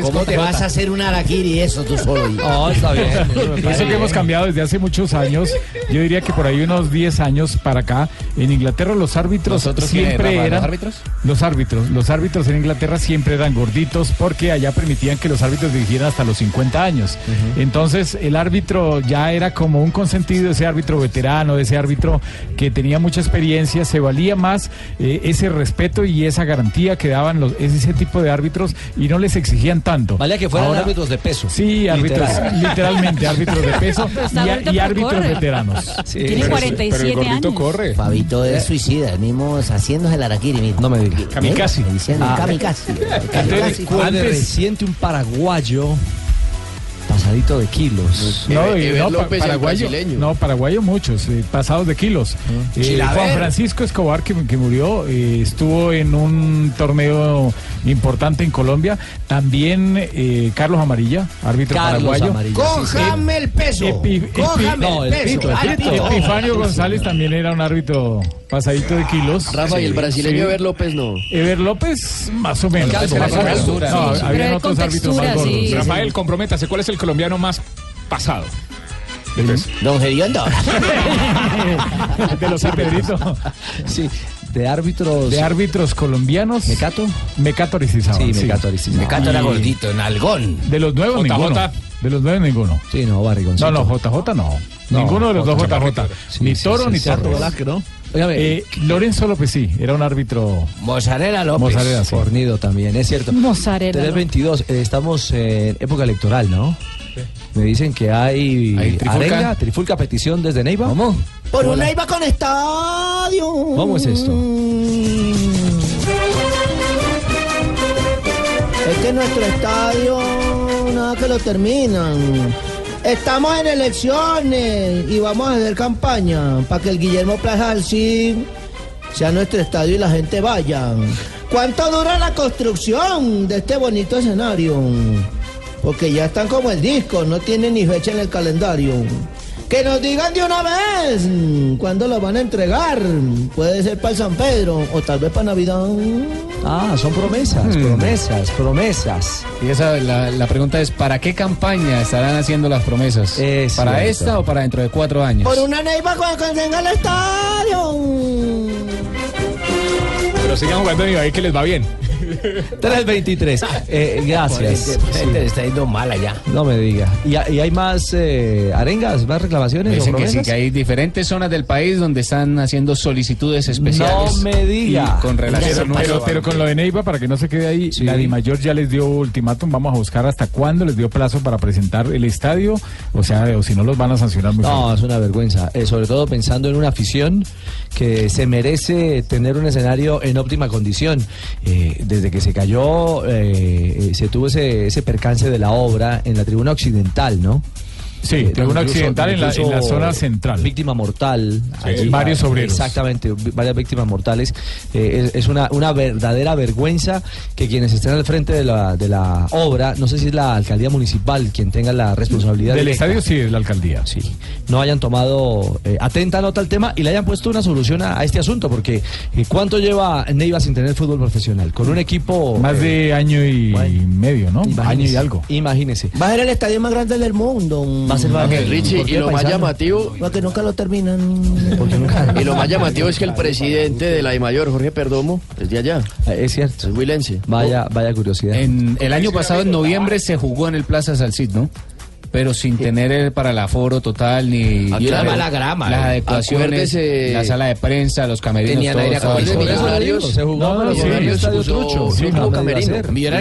¿Cómo te vas a hacer un araquiri eso tú solo? No, está bien. y eso que hemos cambiado desde hace muchos años, yo diría que por ahí unos 10 años para acá, en Inglaterra los árbitros ¿Nosotros quiénes, siempre Rafa, los eran... árbitros? Los árbitros. Los árbitros en Inglaterra siempre eran gorditos porque allá permitían que los árbitros dirigieran hasta los 50 años. Entonces el árbitro ya era como un consentido, ese árbitro veterano, ese árbitro que tenía mucha experiencia, se valía más eh, ese respeto y esa garantía que daban los, ese tipo de árbitros y no les exigían tanto. Valía que fueran Ahora- árbitros de peso. Sí, árbitros, Literal. literalmente árbitros de peso Pero y, pero árbitros corre. veteranos. Tiene 47 años. corre. Fabito es suicida, venimos haciéndose el araquiri. mismo. No me digas. Kamikaze. Me diciendo Ah. kamikaze. Antes, Kamikaze. reciente un paraguayo pasadito de kilos. No, y Ever no, pa- paraguayo, no, paraguayo muchos, eh, pasados de kilos. Eh, Chilaver. Juan Francisco Escobar, que, que murió, eh, estuvo en un torneo importante en Colombia. También eh, Carlos Amarilla, árbitro Carlos paraguayo. Amarilla. Cójame el peso. Epi- epi- Cójame no, el el peso. pito, el pito. Epifanio González también era un árbitro pasadito de kilos. Rafa y el brasileño sí. Ever López no. Ever López, más o menos. Más la o menos. textura, No, habían otros árbitros más gordos. sí. Rafael, comprométase. ¿Cuál es el colombiano más pasado? Don Gediondo. de los Pedrito. Sí, de árbitros. De árbitros colombianos. ¿Mecato? Mecato Aristizábal. Sí, Mecato Aristizábal. Mecato era gordito, nalgón. De los nuevos, JJ. ninguno. De los nuevos, ninguno. Sí, no, barrigoncito. No, no, JJ no. No, ninguno de los dos JJ. JJ. Sí, ni sí, Toro sí, ni. Velázquez, ¿no? Eh, Lorenzo López sí, era un árbitro. Mozzarella López. Sí. Fornido también, es cierto. Mozzarella. 322, eh, estamos en época electoral, ¿no? Me dicen que hay, ¿Hay trifulca? arenga, trifulca petición desde Neiva. ¿Cómo? Por una iba con estadio. ¿Cómo es esto? Es que nuestro estadio, nada que lo terminan. Estamos en elecciones y vamos a hacer campaña para que el Guillermo Plaza Cid sea nuestro estadio y la gente vaya. ¿Cuánto dura la construcción de este bonito escenario? Porque ya están como el disco, no tienen ni fecha en el calendario. Que nos digan de una vez cuándo lo van a entregar. Puede ser para el San Pedro o tal vez para Navidad. Ah, son promesas, promesas, promesas. Y esa, la, la pregunta es, ¿para qué campaña estarán haciendo las promesas? Es ¿Para cierto. esta o para dentro de cuatro años? Por una neiva cuando tenga el estadio. Pero sigan jugando y ahí que les va bien. 323. Eh, gracias. Está yendo mal allá. No me diga. ¿Y, ha- y hay más eh, arengas, más reclamaciones? o Dicen que sí, que hay diferentes zonas del país donde están haciendo solicitudes especiales. No me diga. Con relación Pero, pero con lo de Neiva, para que no se quede ahí, Sí. la Dimayor ya les dio ultimátum. Vamos a buscar hasta cuándo les dio plazo para presentar el estadio. O sea, o si no los van a sancionar muy No, fuerte. es una vergüenza. Eh, sobre todo pensando en una afición que se merece tener un escenario en óptima condición. Eh, desde que se cayó, eh, eh, se tuvo ese, ese percance de la obra en la tribuna occidental, ¿no? Sí, Eh, tribuna incluso- occidental en la, en la incluso zona central. Víctima mortal. Sí, varios obreros. Exactamente, varias víctimas mortales. Eh, es es una, una verdadera vergüenza que quienes estén al frente de la, de la obra, no sé si es la alcaldía municipal quien tenga la responsabilidad Del directa, estadio sí es la alcaldía. Sí, no hayan tomado eh, atenta nota al tema y le hayan puesto una solución a, a este asunto, porque eh, ¿cuánto lleva Neiva sin tener fútbol profesional? Con un equipo... Más eh, de año y medio, ¿no? Año y algo. Imagínese. Va a ser el estadio más grande del mundo. Va más- Ok, ¿Por Richie, y lo más paisano? llamativo, Porque nunca lo terminan. y lo más llamativo es que el presidente de la DIMAYOR, Jorge Perdomo, es de allá. Eh, Es cierto. Es huilense. Vaya, vaya curiosidad. En el año pasado, en noviembre, se jugó en el Plaza Salcid, ¿no? Pero sin tener el para el aforo total ni Ah, claro. mala grama. las eh. adecuaciones, Acuérdese- la sala de prensa, los camerinos, Tenían aire acondicionado. se jugó No, Millonarios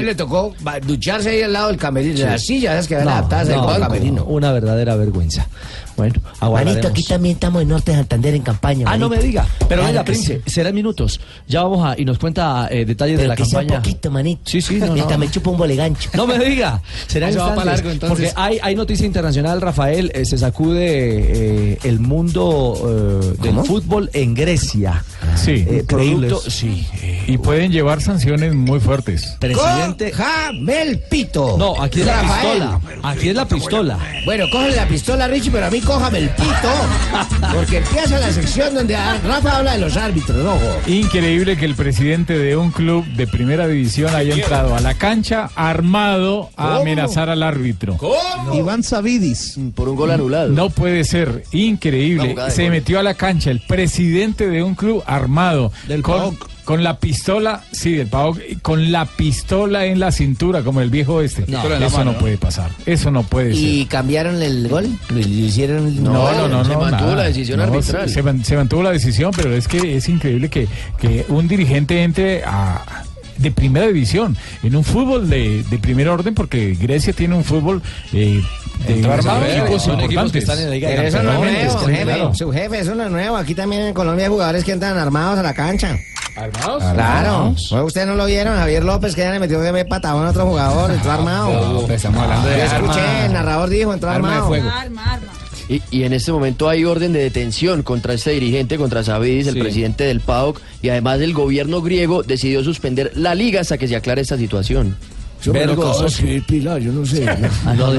le tocó ducharse ahí al lado del camerino. de Las sillas que van No, adaptadas al camerino. una verdadera vergüenza. Bueno, Manito, aquí también estamos en Norte de Santander en campaña. Ah, no me diga. Pero Claro venga, Prince, sí. serán minutos. Ya vamos a y nos cuenta eh, detalles de la que sea campaña. poquito, manito. Sí, sí, no, no. me chupa un bolegancho. No me diga, será va para largo, entonces. Porque hay, hay noticia internacional, Rafael, eh, se sacude eh, el mundo eh, del fútbol en Grecia. Sí, Eh, increíbles. producto- sí, eh, Y pueden llevar sanciones muy fuertes. presidente. Cójame el pito. No, aquí es la pistola. Aquí es la pistola. Bueno, cógele la pistola, Richie, pero a mí cójame el pito. Porque empieza la sección donde Rafa habla de los árbitros, ¿no? Increíble que el presidente de un club de primera división haya entrado a la cancha armado a ¿Cómo? amenazar al árbitro. Iván Savidis. Por un gol anulado. No puede ser, increíble. Se metió a la cancha el presidente de un club armado Del con. Con la pistola, sí, del PAOK, con la pistola en la cintura, como el viejo este. La eso mano, no ¿no? puede pasar. Eso no puede ¿Y ser. cambiaron el gol? ¿Lo hicieron? No, no, no, se no, mantuvo nada. la decisión No, arbitral. Se, se man- se mantuvo la decisión, pero es que es increíble que, que un dirigente entre a de primera división en un fútbol de, de primer orden porque Grecia tiene un fútbol eh, de equipos son equipos que importantes. están en la Liga de Pero eso no es nuevo, jefe. claro. Su jefe, eso no es nuevo. Aquí también en Colombia hay jugadores que entran armados a la cancha. ¿Armados? Claro. Pues Ustedes no lo vieron, Javier López, que ya le metió me patadón a otro jugador, entró armado. No, pues estamos hablando de Yo escuché, arma- el narrador dijo, entró arma de armado. fuego. Arma, arma. Y, y en este momento hay orden de detención contra este dirigente, contra Savidis, el Sí. presidente del PAOK, y además el gobierno griego decidió suspender la liga hasta que se aclare esta situación. Yo me lo escribir Pilar, yo no sé. No.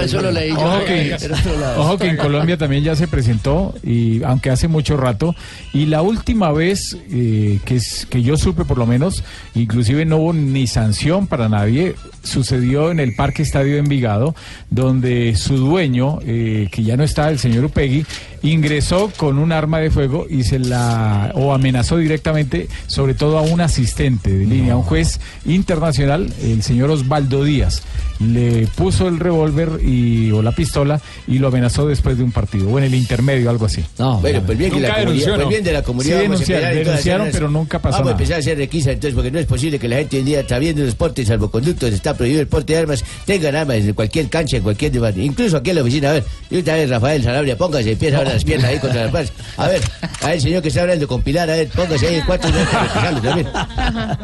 Eso, lo leí yo. Ojo que, en otro lado. ojo que en Colombia también ya se presentó, y aunque hace mucho rato, y la última vez eh, que, es- que yo supe por lo menos, inclusive no hubo ni sanción para nadie, sucedió en el Parque Estadio de Envigado, donde su dueño, eh, que ya no está, el señor Upegui, ingresó con un arma de fuego y se la o amenazó directamente, sobre todo a un asistente de línea, un juez internacional, el señor Osvaldo Díaz. Le puso el revólver y o la pistola y lo amenazó después de un partido, o en el intermedio, algo así. No, bueno, pues bien que la comunidad, denunció, pues bien de la comunidad. Sí vamos a denunciaron, a pero nunca pasó Vamos a nada. empezar a hacer requisa entonces, porque no es posible que la gente hoy en día está viendo los portes, salvoconductos, está prohibido el porte de armas, tengan armas en cualquier cancha, en cualquier debate, incluso aquí en la oficina. A ver, y otra vez Rafael Sanabria, póngase, empieza ahora las piernas ahí contra las paredes. A ver, a ver, señor que está hablando con Pilar, a ver, póngase ahí en cuatro y para requisarlo también.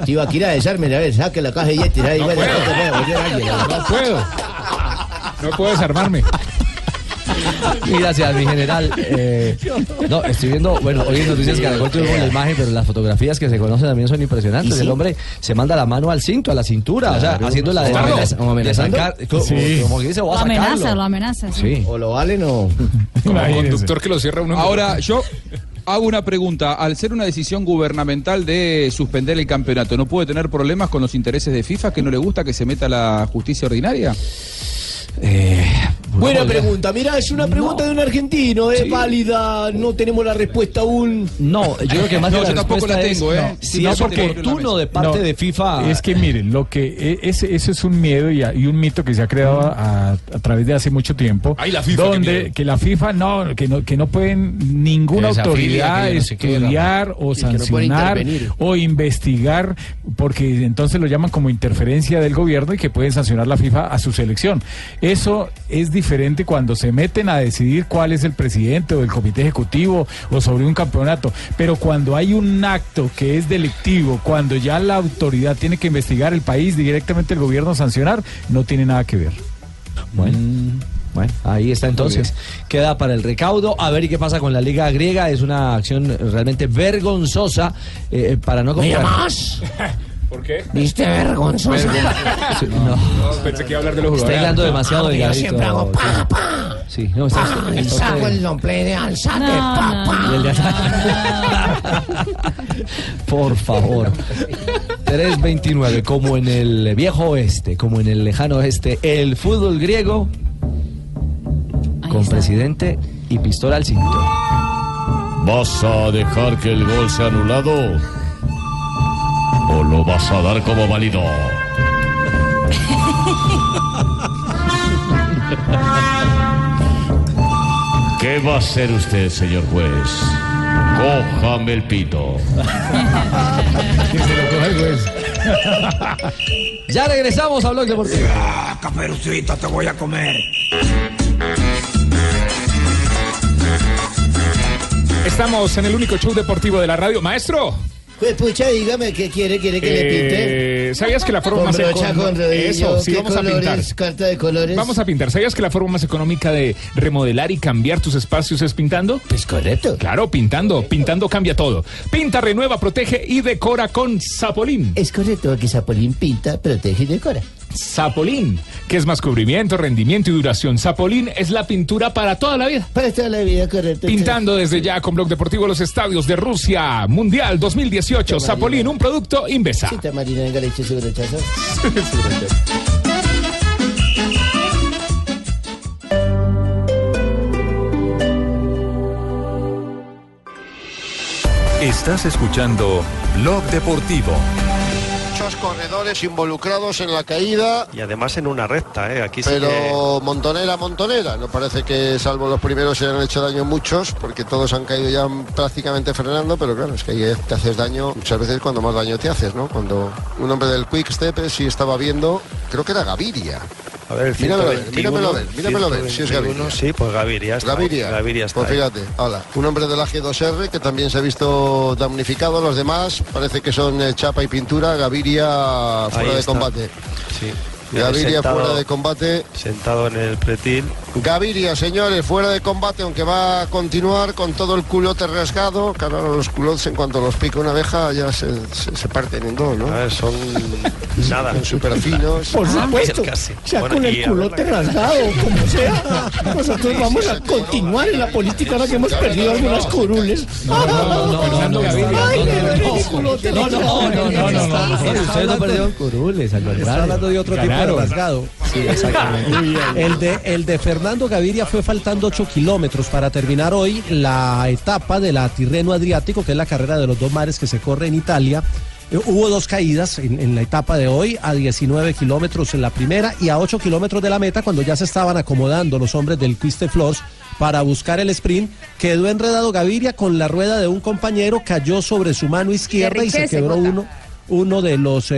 Tibaquirá, desarmen, a ver, saque la caja de yetis ahí, No bueno, puedo. No puedo. No puedo desarmarme. Y gracias, mi general. Eh, no, estoy viendo, bueno, hoy en Noticias Caracol tuvimos la imagen, pero las fotografías que se conocen también son impresionantes. El hombre se manda la mano al cinto, a la cintura, o sea, Claro. haciendo la de, ¿O amenaza- como, Sí. como que dice, Lo a sacarlo. amenaza, lo amenaza. sí. O lo valen o... Como conductor que lo cierra uno. Ahora, yo hago una pregunta. Al ser una decisión gubernamental de suspender el campeonato, ¿no puede tener problemas con los intereses de FIFA que no le gusta que se meta la justicia ordinaria? Eh, Buena pregunta, mirá, es una pregunta de un argentino, es válida, no tenemos la respuesta aún. No, yo creo que más No, que la yo tampoco la tengo, es, ¿eh? Si No, es oportuno de parte No, de FIFA. Es que miren, lo que e- ese, eso es un miedo y, a- y un mito que se ha creado a, a través de hace mucho tiempo. Ay, la FIFA, donde que la FIFA no, que no, que no pueden ninguna autoridad que estudiar o sancionar o investigar, porque entonces lo llaman como interferencia del gobierno y que pueden sancionar la FIFA a su selección. Eso es diferente cuando se meten a decidir cuál es el presidente o el comité ejecutivo o sobre un campeonato. Pero cuando hay un acto que es delictivo, cuando ya la autoridad tiene que investigar el país, directamente el gobierno sancionar, no tiene nada que ver. Bueno, bueno, ahí está entonces. Queda para el recaudo. A ver y qué pasa con la Liga Griega. Es una acción realmente vergonzosa eh, para no ¿Me comprar. llamas? ¿Por qué? ¿Viste vergonzoso? No, No, pensé que iba a hablar de los está jugadores. hablando demasiado Ah, de yo siempre hago pa, pa. Sí, no, está, y está saco el nombre de alzate, No, pa, pa. y el de Por favor. 329, como en el viejo oeste, como en el lejano oeste, el fútbol griego con está. presidente y pistola al cinto. ¿Vas a dejar que el gol sea anulado? ¿O lo vas a dar como válido? ¿Qué va a hacer usted, señor juez? Cójame el pito. Ya regresamos a Blog Deportivo. Caperucita, te voy a comer. Estamos en el único show deportivo de la radio. Maestro, Pues pucha, dígame, ¿qué quiere? ¿Quiere que le pinte? eh, ¿sabías que la forma Con más brocha, económica... con rodillo, Eso, sí, ¿qué vamos a pintar. Carta de colores. Vamos a pintar. ¿Sabías que la forma más económica de remodelar y cambiar tus espacios es pintando? Pues correcto. Claro, pintando. Pintando cambia todo. Pinta, renueva, protege y decora con Zapolín. Es correcto que Zapolín pinta, protege y decora. Zapolín, que es más cubrimiento, rendimiento y duración. Zapolín es la pintura para toda la vida. Para toda la vida, correcto. Pintando desde ya con Blog Deportivo los estadios de Rusia, Mundial 2018. Zapolín, un producto Invesa. Chita Marina, venga, le eche su brochazo. Estás escuchando Blog Deportivo. Muchos corredores involucrados en la caída, Y además en una recta, ¿eh? Aquí sí pero que... montonera, montonera. No parece que, salvo los primeros, se hayan hecho daño muchos, porque todos han caído ya prácticamente frenando, pero claro, es que ahí te haces daño muchas veces cuando más daño te haces, ¿no? Cuando un hombre del Quick Step, sí estaba viendo, creo que era Gaviria. A ver, el Míramelo a ver, 121, míramelo míramelo a ver, si es 121, Gaviria. Sí, pues Gaviria está. Gaviria. Gaviria está Pues fíjate, hola. Un hombre de la G2R que también se ha visto damnificado. Los demás parece que son eh, chapa y pintura. Gaviria fuera de combate. Sí. Gaviria Sentado- fuera de combate. Sentado en el pretil. Gaviria, señores, fuera de combate, aunque va a continuar con todo el culote rasgado. Claro, los culotes, en cuanto los pica una abeja, ya se, se- se parten en dos, ¿no? son nada. Son súper finos. Por supuesto, ya con el culote rasgado, como sea. Nosotros vamos a continuar en la política ahora que hemos perdido algunas curules. No, no, no, no, Gaviria, Ay, no, me duele no, el culote no, no, no, no, no, no, no. Está Ustedes no perdieron curules, al Está contrario. hablando de otro tipo Ganaron. de rasgado. Sí, exactamente. El de, el de Fernando Gaviria fue faltando 8 kilómetros para terminar hoy la etapa de la Tirreno Adriático, que es la carrera de los dos mares que se corre en Italia. Eh, Hubo dos caídas en, en la etapa de hoy, a 19 kilómetros en la primera y a 8 kilómetros de la meta, cuando ya se estaban acomodando los hombres del Quiste Flores para buscar el sprint. Quedó enredado Gaviria con la rueda de un compañero, cayó sobre su mano izquierda y se quebró uno uno de los eh,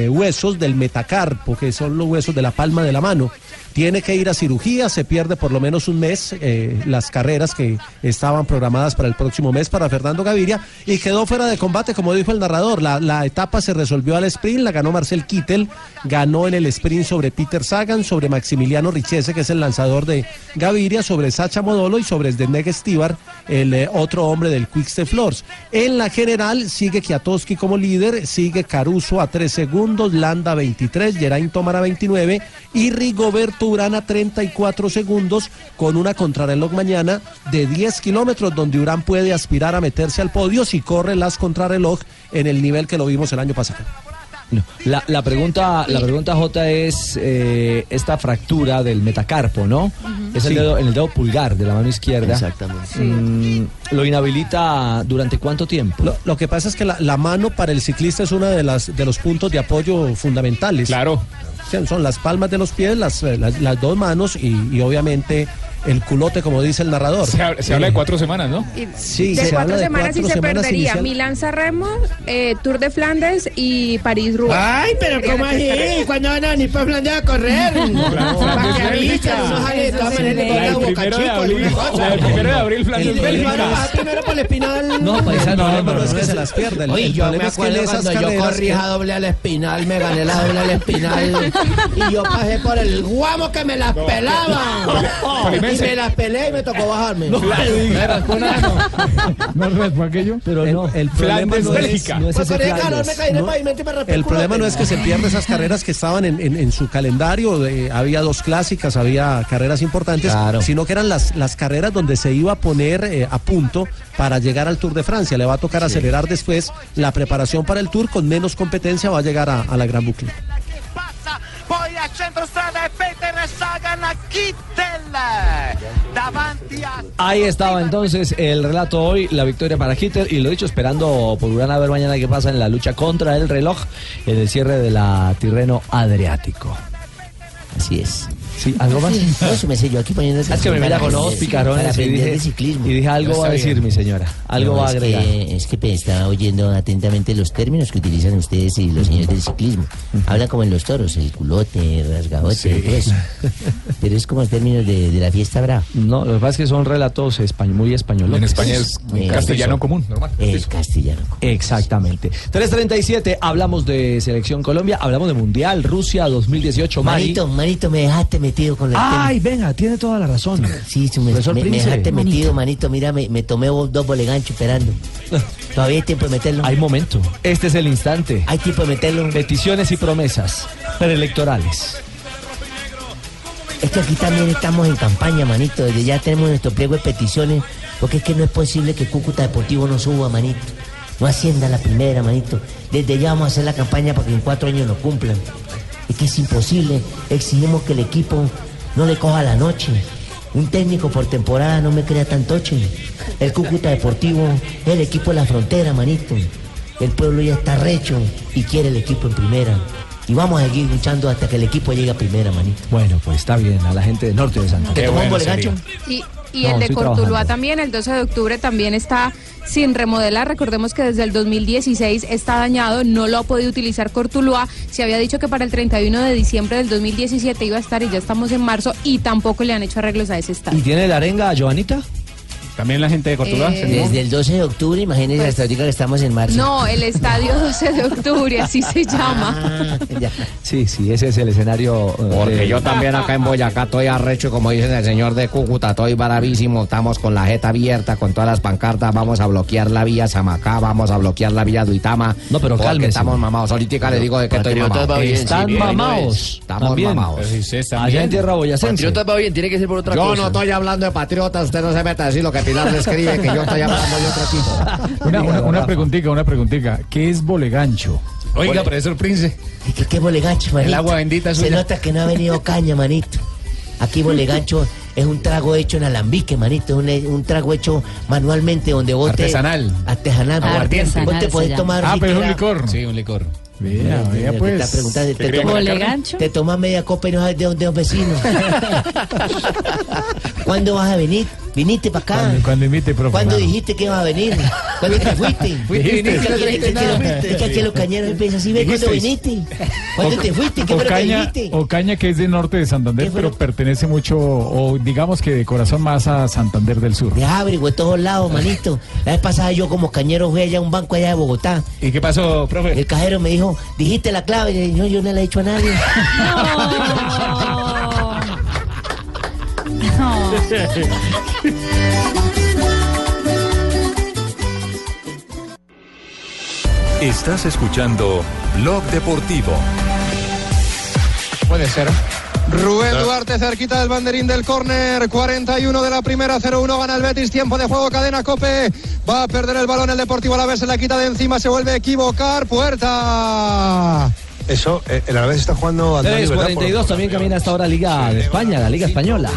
eh, huesos del metacarpo, que son los huesos de la palma de la mano. Tiene que ir a cirugía, se pierde por lo menos un mes eh, las carreras que estaban programadas para el próximo mes para Fernando Gaviria y quedó fuera de combate, como dijo el narrador. La, la etapa se resolvió al sprint, la ganó Marcel Kittel, ganó en el sprint sobre Peter Sagan, sobre Maximiliano Richese, que es el lanzador de Gaviria, sobre Sacha Modolo y sobre Zdenek Stibar, el eh, otro hombre del Quickstep Floors. En la general sigue Kiatowski como líder, sigue Caruso a 3 segundos, Landa 23, Geraint Tomara 29 y Rigoberto Urán a 34 segundos con una contrarreloj mañana de 10 kilómetros donde Urán puede aspirar a meterse al podio si corre las contrarreloj en el nivel que lo vimos el año pasado. No, La, la pregunta, la pregunta J es eh, esta fractura del metacarpo, ¿no? Es el Sí. dedo, en el dedo pulgar de la mano izquierda. Exactamente. Mm, ¿Lo inhabilita durante cuánto tiempo? Lo, lo que pasa es que la, la mano para el ciclista es uno de, las, de los puntos de apoyo fundamentales. Claro. Son las palmas de los pies, las, eh, las, dos manos y obviamente el culote, como dice el narrador. Se, habla- se habla de cuatro semanas, ¿no? Sí, de se cuatro habla de semanas cuatro y se semanas perdería inicial. Milán Sanremo, eh, Tour de Flandes y París Roubaix. Ay, pero ¿cómo así? ¿Cuándo van a venir para Flandes a correr? Para que avisen, uno sale de todas maneras La boca la del primero de abril, Flandes Y- y Bélgica. van a bajar primero por el espinal. No, paisano, el no es que se las pierda. El, Oye, el yo me acuerdo esas cuando yo corrí a doble al espinal, me gané la doble al espinal y yo pasé por el guamo que me las pelaban. Y me las peleé y me tocó bajarme. ¿No raspó aquello? Pero no, el problema no es, no Pues ese con el calor me Flandes. caí en el No, pavimento y me raspé El problema no es que se pierda esas carreras que estaban en, en- en su calendario, eh, había dos clásicas, había carreras importantes, sino que eran las, las carreras donde se iba a poner eh, a punto para llegar al Tour de Francia. Le va a tocar acelerar después la preparación para el Tour, con menos competencia va a llegar a, a la Gran Bucle. Poi a centrostrada Ahí estaba entonces el relato hoy, la victoria para Hitler y lo dicho, esperando por Urán a ver mañana qué pasa en la lucha contra el reloj en el cierre de la Tirreno Adriático. Así es. Sí, ¿algo más? No, eso me sé yo aquí poniendo Es que me mira con ojos picarones y dije, y dije algo va a decir mi señora, algo No, va a es agregar. Que, es que pues, estaba oyendo atentamente los términos que utilizan ustedes y los señores del ciclismo. Hablan como en los toros, el culote, el rasgadote, Sí. todo eso. Pero es como en términos de, de la fiesta brava. No, lo que pasa es que son relatos espa- muy españoles. En España es Eh, castellano eso. común, normal. Es castellano. Exactamente. 337, hablamos de Selección Colombia, hablamos de Mundial, Rusia 2018, Mari. Manito, manito, me dejaste metido con el tema. Ay, venga, tiene toda la razón. Sí, sí, me, me- me dejaste metido, manito. Mira, me, me tomé dos boleganchos esperando. Todavía hay tiempo de meterlo. Hay momento. Este es el instante. Hay tiempo de meterlo. Peticiones y promesas preelectorales. Es que aquí también estamos en campaña, manito. Desde ya tenemos nuestro pliego de peticiones. Porque es que no es posible que Cúcuta Deportivo no suba, manito. No ascienda a la primera, manito. Desde ya vamos a hacer la campaña para que en cuatro años lo cumplan. Es que es imposible. Exigimos que el equipo no le coja la noche. Un técnico por temporada no me crea tan toche. El Cúcuta Deportivo es el equipo de la frontera, manito. El pueblo ya está recho y quiere el equipo en primera. Y vamos a seguir luchando hasta que el equipo llegue a primera, manito. Bueno, pues está bien, a la gente del norte de Santa ¿Te tomó un? Y, No, el de Cortuluá trabajando. también, el 12 de octubre, también está sin remodelar. Recordemos que desde el 2016 está dañado, no lo ha podido utilizar Cortuluá. Se había dicho que para el 31 de diciembre del 2017 iba a estar y ya estamos en marzo y tampoco le han hecho arreglos a ese estadio. ¿Y tiene la arenga, Joanita? También la gente de Cortuluá. Eh. Desde el 12 de octubre, imagínense hasta ahorita que estamos en marzo. No, el estadio 12 de octubre, así se llama. Ah, Sí, sí, ese es el escenario. eh, Porque de- yo también acá en Boyacá estoy arrecho, como dicen el señor de Cúcuta, estoy bravísimo, estamos con la jeta abierta, con todas las pancartas, vamos a bloquear la vía Samacá, vamos a bloquear la vía Duitama. No, pero cálmese. estamos mamados. Ahorita le digo de que estoy mamado. Están sí, mamados. Estamos también. mamados. Allá también. en tierra boyacense. Patriotas va bien, tiene que ser por otra Yo cosa. no estoy hablando de patriotas, usted no se meta a decir lo que Pilar le escribe, que yo estoy hablando de otro equipo. Una, una, una preguntita, una preguntita. ¿Qué es bolegancho? Oiga, profesor Prince. ¿Y qué, qué bolegancho, manito? El agua bendita Se suya. nota que no ha venido caña, manito. Aquí bolegancho es un trago hecho en alambique, manito. Un, un trago hecho manualmente donde vos te- Artesanal. Artesanal. Aguardiente. Vos te se podés tomar Ah, pero es un licor. Sí, un licor. Vea, vea, Te pues. está preguntando, ¿Qué te, cree toma- que la Bolegancho. te tomas media copa y no sabes de dónde es vecino. ¿Cuándo vas a venir? ¿Viniste para acá? Cuando, cuando profe. ¿Cuándo dijiste que ibas a venir? ¿Cuándo te fuiste? Fuiste, Es que viniste, aquí- es que los- cañeros empiezan así, ¿ves cuándo viniste? ¿Cuándo te fuiste? ¿Qué lo que Ocaña? Ocaña, que es de norte de Santander, ¿Qué fue pero pertenece mucho, o digamos que de corazón más a Santander del Sur. De abrigo de todos lados, manito. La vez pasada yo como cañero fui allá a un banco allá de Bogotá. ¿Y qué pasó, profe? El cajero me dijo, dijiste la clave. Y le no, yo no la he dicho a nadie. No. Estás escuchando Blog Deportivo. Puede ser. Rubén Duarte cerquita del banderín del córner, 41 de la primera, 0-1 gana el Betis, tiempo de juego, cadena Cope, va a perder el balón el Deportivo Alavés, se la quita de encima, se vuelve a equivocar, puerta. Eso, eh, el Alavés está jugando al 3.42 también camina hasta ahora Liga de España, la Liga Española.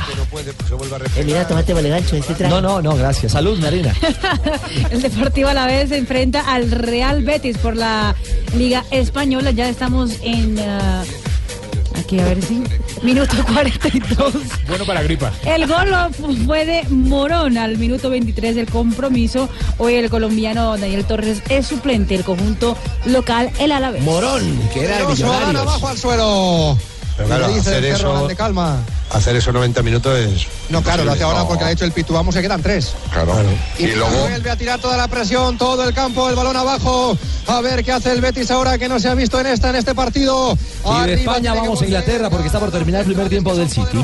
Eh, mira, tomate este traje. No, no, no, gracias. Salud, Marina. El Deportivo a la vez se enfrenta al Real Betis por la Liga Española. Ya estamos en. ah, aquí, a ver si. Minuto 42. Bueno para gripa. El gol fue de Morón al minuto 23 del compromiso. Hoy el colombiano Daniel Torres es suplente del conjunto local, el Alavés. Morón, que era el Millonarios. abajo al suelo. Pero claro, Le dice hacer eso- grande, calma. Hacer eso 90 minutos es. No, claro, lo hace ahora No. porque ha hecho el pitu, vamos, se quedan tres. Claro. Y, Y luego. vuelve a tirar toda la presión, todo el campo, el balón abajo. A ver qué hace el Betis ahora que no se ha visto en esta en este partido. Y de Arriba España vamos a. Inglaterra porque está por terminar el primer tiempo del City.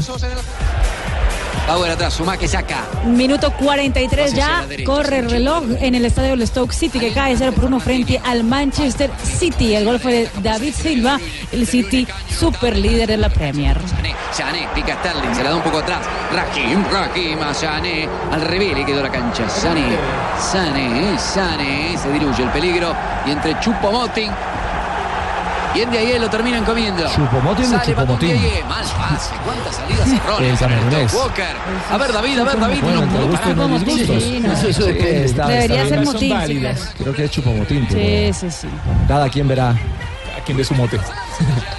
Power atrás, suma que saca. Minuto 43 ya, corre el reloj en el estadio del Stoke City que cae 0 por 1 frente al Manchester City. El gol fue de David Silva, el City super líder de la Premier. Sané, Sané, pica Sterling, se la da un poco atrás. Rakim, Rakim a Sané. Al revés le quedó la cancha. Sané, Sané, Sané. Se diluye el peligro. Y entre Chupomoting. Y en de ahí lo terminan comiendo. ¿Chupomoting o Sale Chupomotín? Batumbieye, Mal pase. ¿Cuántas salidas erróneas? El camerunés. Walker. A ver, David, a ver, David. Bueno, no gustos y no parar. disgustos. Sí, no. Sí, Debería está ser motín. Creo que es chupomotín, Sí, sí, sí. cada quien verá ¿A quién de su mote?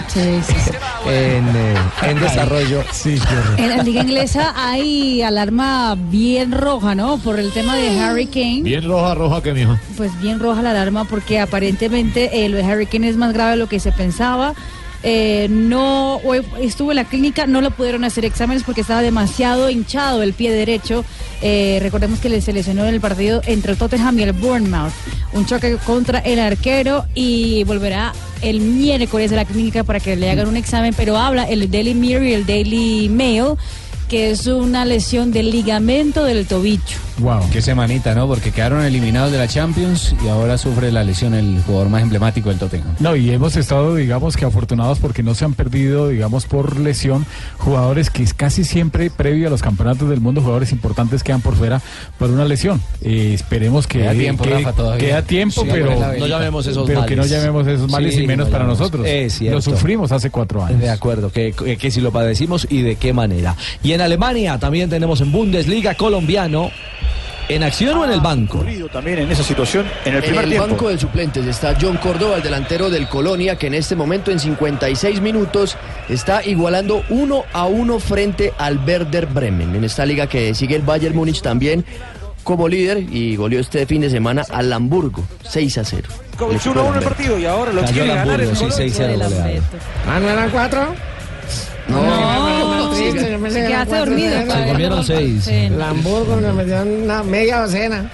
Sí, sí, sí. en, eh, en desarrollo. Sí. En la liga inglesa hay alarma bien roja, ¿no? Por el tema de Harry Kane. Bien roja, roja que mijo. Pues bien roja la alarma porque aparentemente eh, lo de Harry Kane es más grave de lo que se pensaba. Eh, no hoy estuvo en la clínica, no lo pudieron hacer exámenes porque estaba demasiado hinchado el pie derecho. Eh, recordemos que le se lesionó en el partido entre el Tottenham y el Bournemouth. Un choque contra el arquero y volverá el miércoles a la clínica para que le hagan un examen, pero habla el Daily Mirror y el Daily Mail que es una lesión del ligamento del tobillo. Wow. Qué semanita, ¿no? Porque quedaron eliminados de la Champions y ahora sufre la lesión el jugador más emblemático del Tottenham. No, y hemos estado, digamos, que afortunados porque no se han perdido, digamos, por lesión, jugadores que casi siempre, previo a los campeonatos del mundo, jugadores importantes quedan por fuera por una lesión. Eh, esperemos que Queda tiempo, que- Rafa, todavía. Queda tiempo, Sí, pero No llamemos esos pero males. que no llamemos esos males Sí, y menos no para nosotros. Es cierto. Lo sufrimos hace cuatro años. De acuerdo, que, que, que si lo padecimos y de qué manera. Y en Alemania también tenemos en Bundesliga colombiano, ¿en acción o en el banco? También en esa situación, en el En primer el tiempo. banco de suplentes está John Córdoba, el delantero del Colonia, que en este momento en 56 minutos está igualando uno a uno frente al Werder Bremen. En esta liga que sigue el Bayern Múnich también como líder y goleó este fin de semana al Hamburgo, 6 a 0. El equipo 1 a 1 el partido y ahora lo Cayó quiere ganar el Hamburgo, sí, Colonia. 6-0 goleado. Ah, ¿no eran cuatro? No, no, sí, Se quedaste dormido. Se comieron seis. Sí. Lamburgo me metió una media docena.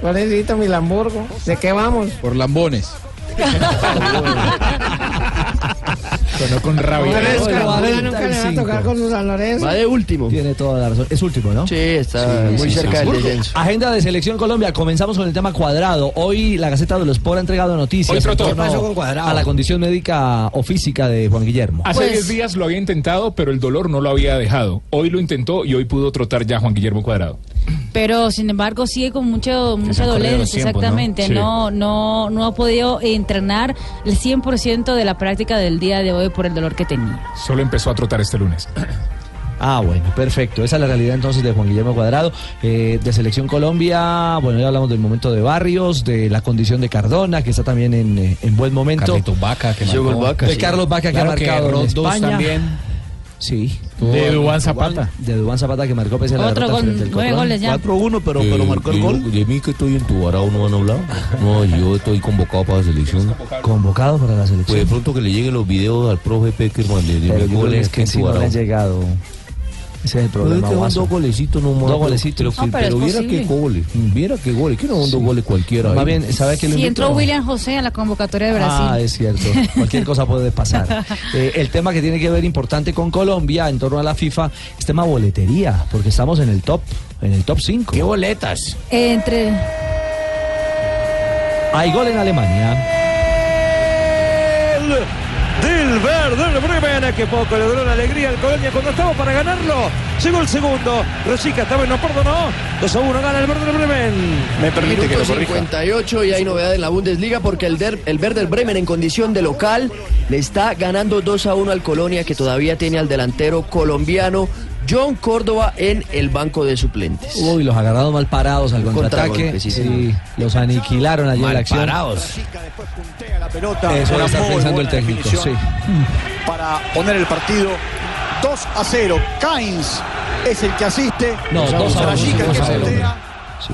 Pobrecito mi Lamburgo. ¿De qué vamos? Por lambones. Sonó con rabia. Va a tocar con su San Lorenzo. Va de último. Tiene toda la razón. Es último, ¿no? Sí, está Sí, muy sí, cerca sí. del descenso. Agenda de Selección Colombia. Comenzamos con el tema cuadrado. Hoy la Gaceta de los Sport ha entregado noticias Hoy en trotó. torno ¿Qué pasó con Cuadrado? a la condición médica o física de Juan Guillermo. Hace Pues- 10 días lo había intentado, pero el dolor no lo había dejado. Hoy lo intentó y hoy pudo trotar ya Juan Guillermo Cuadrado. Pero sin embargo sigue con mucho, mucha dolencia, tiempos, ¿no? exactamente. Sí. ¿no? No, no, ha podido entrenar el 100% de la práctica del día de hoy por el dolor que tenía. Solo empezó a trotar este lunes. Ah, bueno, perfecto. Esa es la realidad entonces de Juan Guillermo Cuadrado. Eh, de Selección Colombia, bueno, ya hablamos del momento de Barrios, de la condición de Cardona, que está también en, eh, en buen momento. Carlitos Vaca, que marcó. Vaca, de sí. Carlos Vaca, Claro que que ha marcado en Rodós España. también. Sí. De Dubán Zapata. De Dubán Zapata, que marcó pese a la Otro derrota gol, frente al nueve goles ya. 4-1, pero, pero marcó el de, gol. De mí que estoy entubado no van a hablar. No, yo estoy convocado para la selección. Convocado para la Pues de selección. pronto que le lleguen los videos al profe Peckerman de, de goles que es que sí no le Entubarao. ha llegado. Ese es el Pero es problema. que son Guaso. dos golecitos nomás. Dos golecitos. Pero, No, que- pero pero viera qué goles. Viera qué goles. Que no son dos goles cualquiera. Más ahí. bien, ¿sabe qué lo Si entró William José a la convocatoria de Brasil. Ah, es cierto. Cualquier cosa puede pasar. Eh, el tema que tiene que ver importante con Colombia en torno a la FIFA es tema boletería, porque estamos en el top, en el top 5. ¿Qué boletas? Entre Hay gol en Alemania. Del Werder Bremen, que poco logró la alegría el Colonia cuando estaba para ganarlo. Llegó el segundo. Rosica también no perdonó. 2 a 1 gana el Werder Bremen. Me permite que lo Minuto corrija. 58 y hay novedad en la Bundesliga porque el, Der- el Werder Bremen en condición de local le está ganando 2 a 1 al Colonia que todavía tiene al delantero colombiano John Córdoba en el banco de suplentes. Uy, los agarrados mal parados al contraataque. sí, los aniquilaron allí en la Mal acción. parados. La pelota. Eso Una va a estar muy pensando el técnico, sí. Para poner el partido 2 a 0. Kainz es el que asiste. No, 2 a 1. Trajica el que 2 a 0. Sí.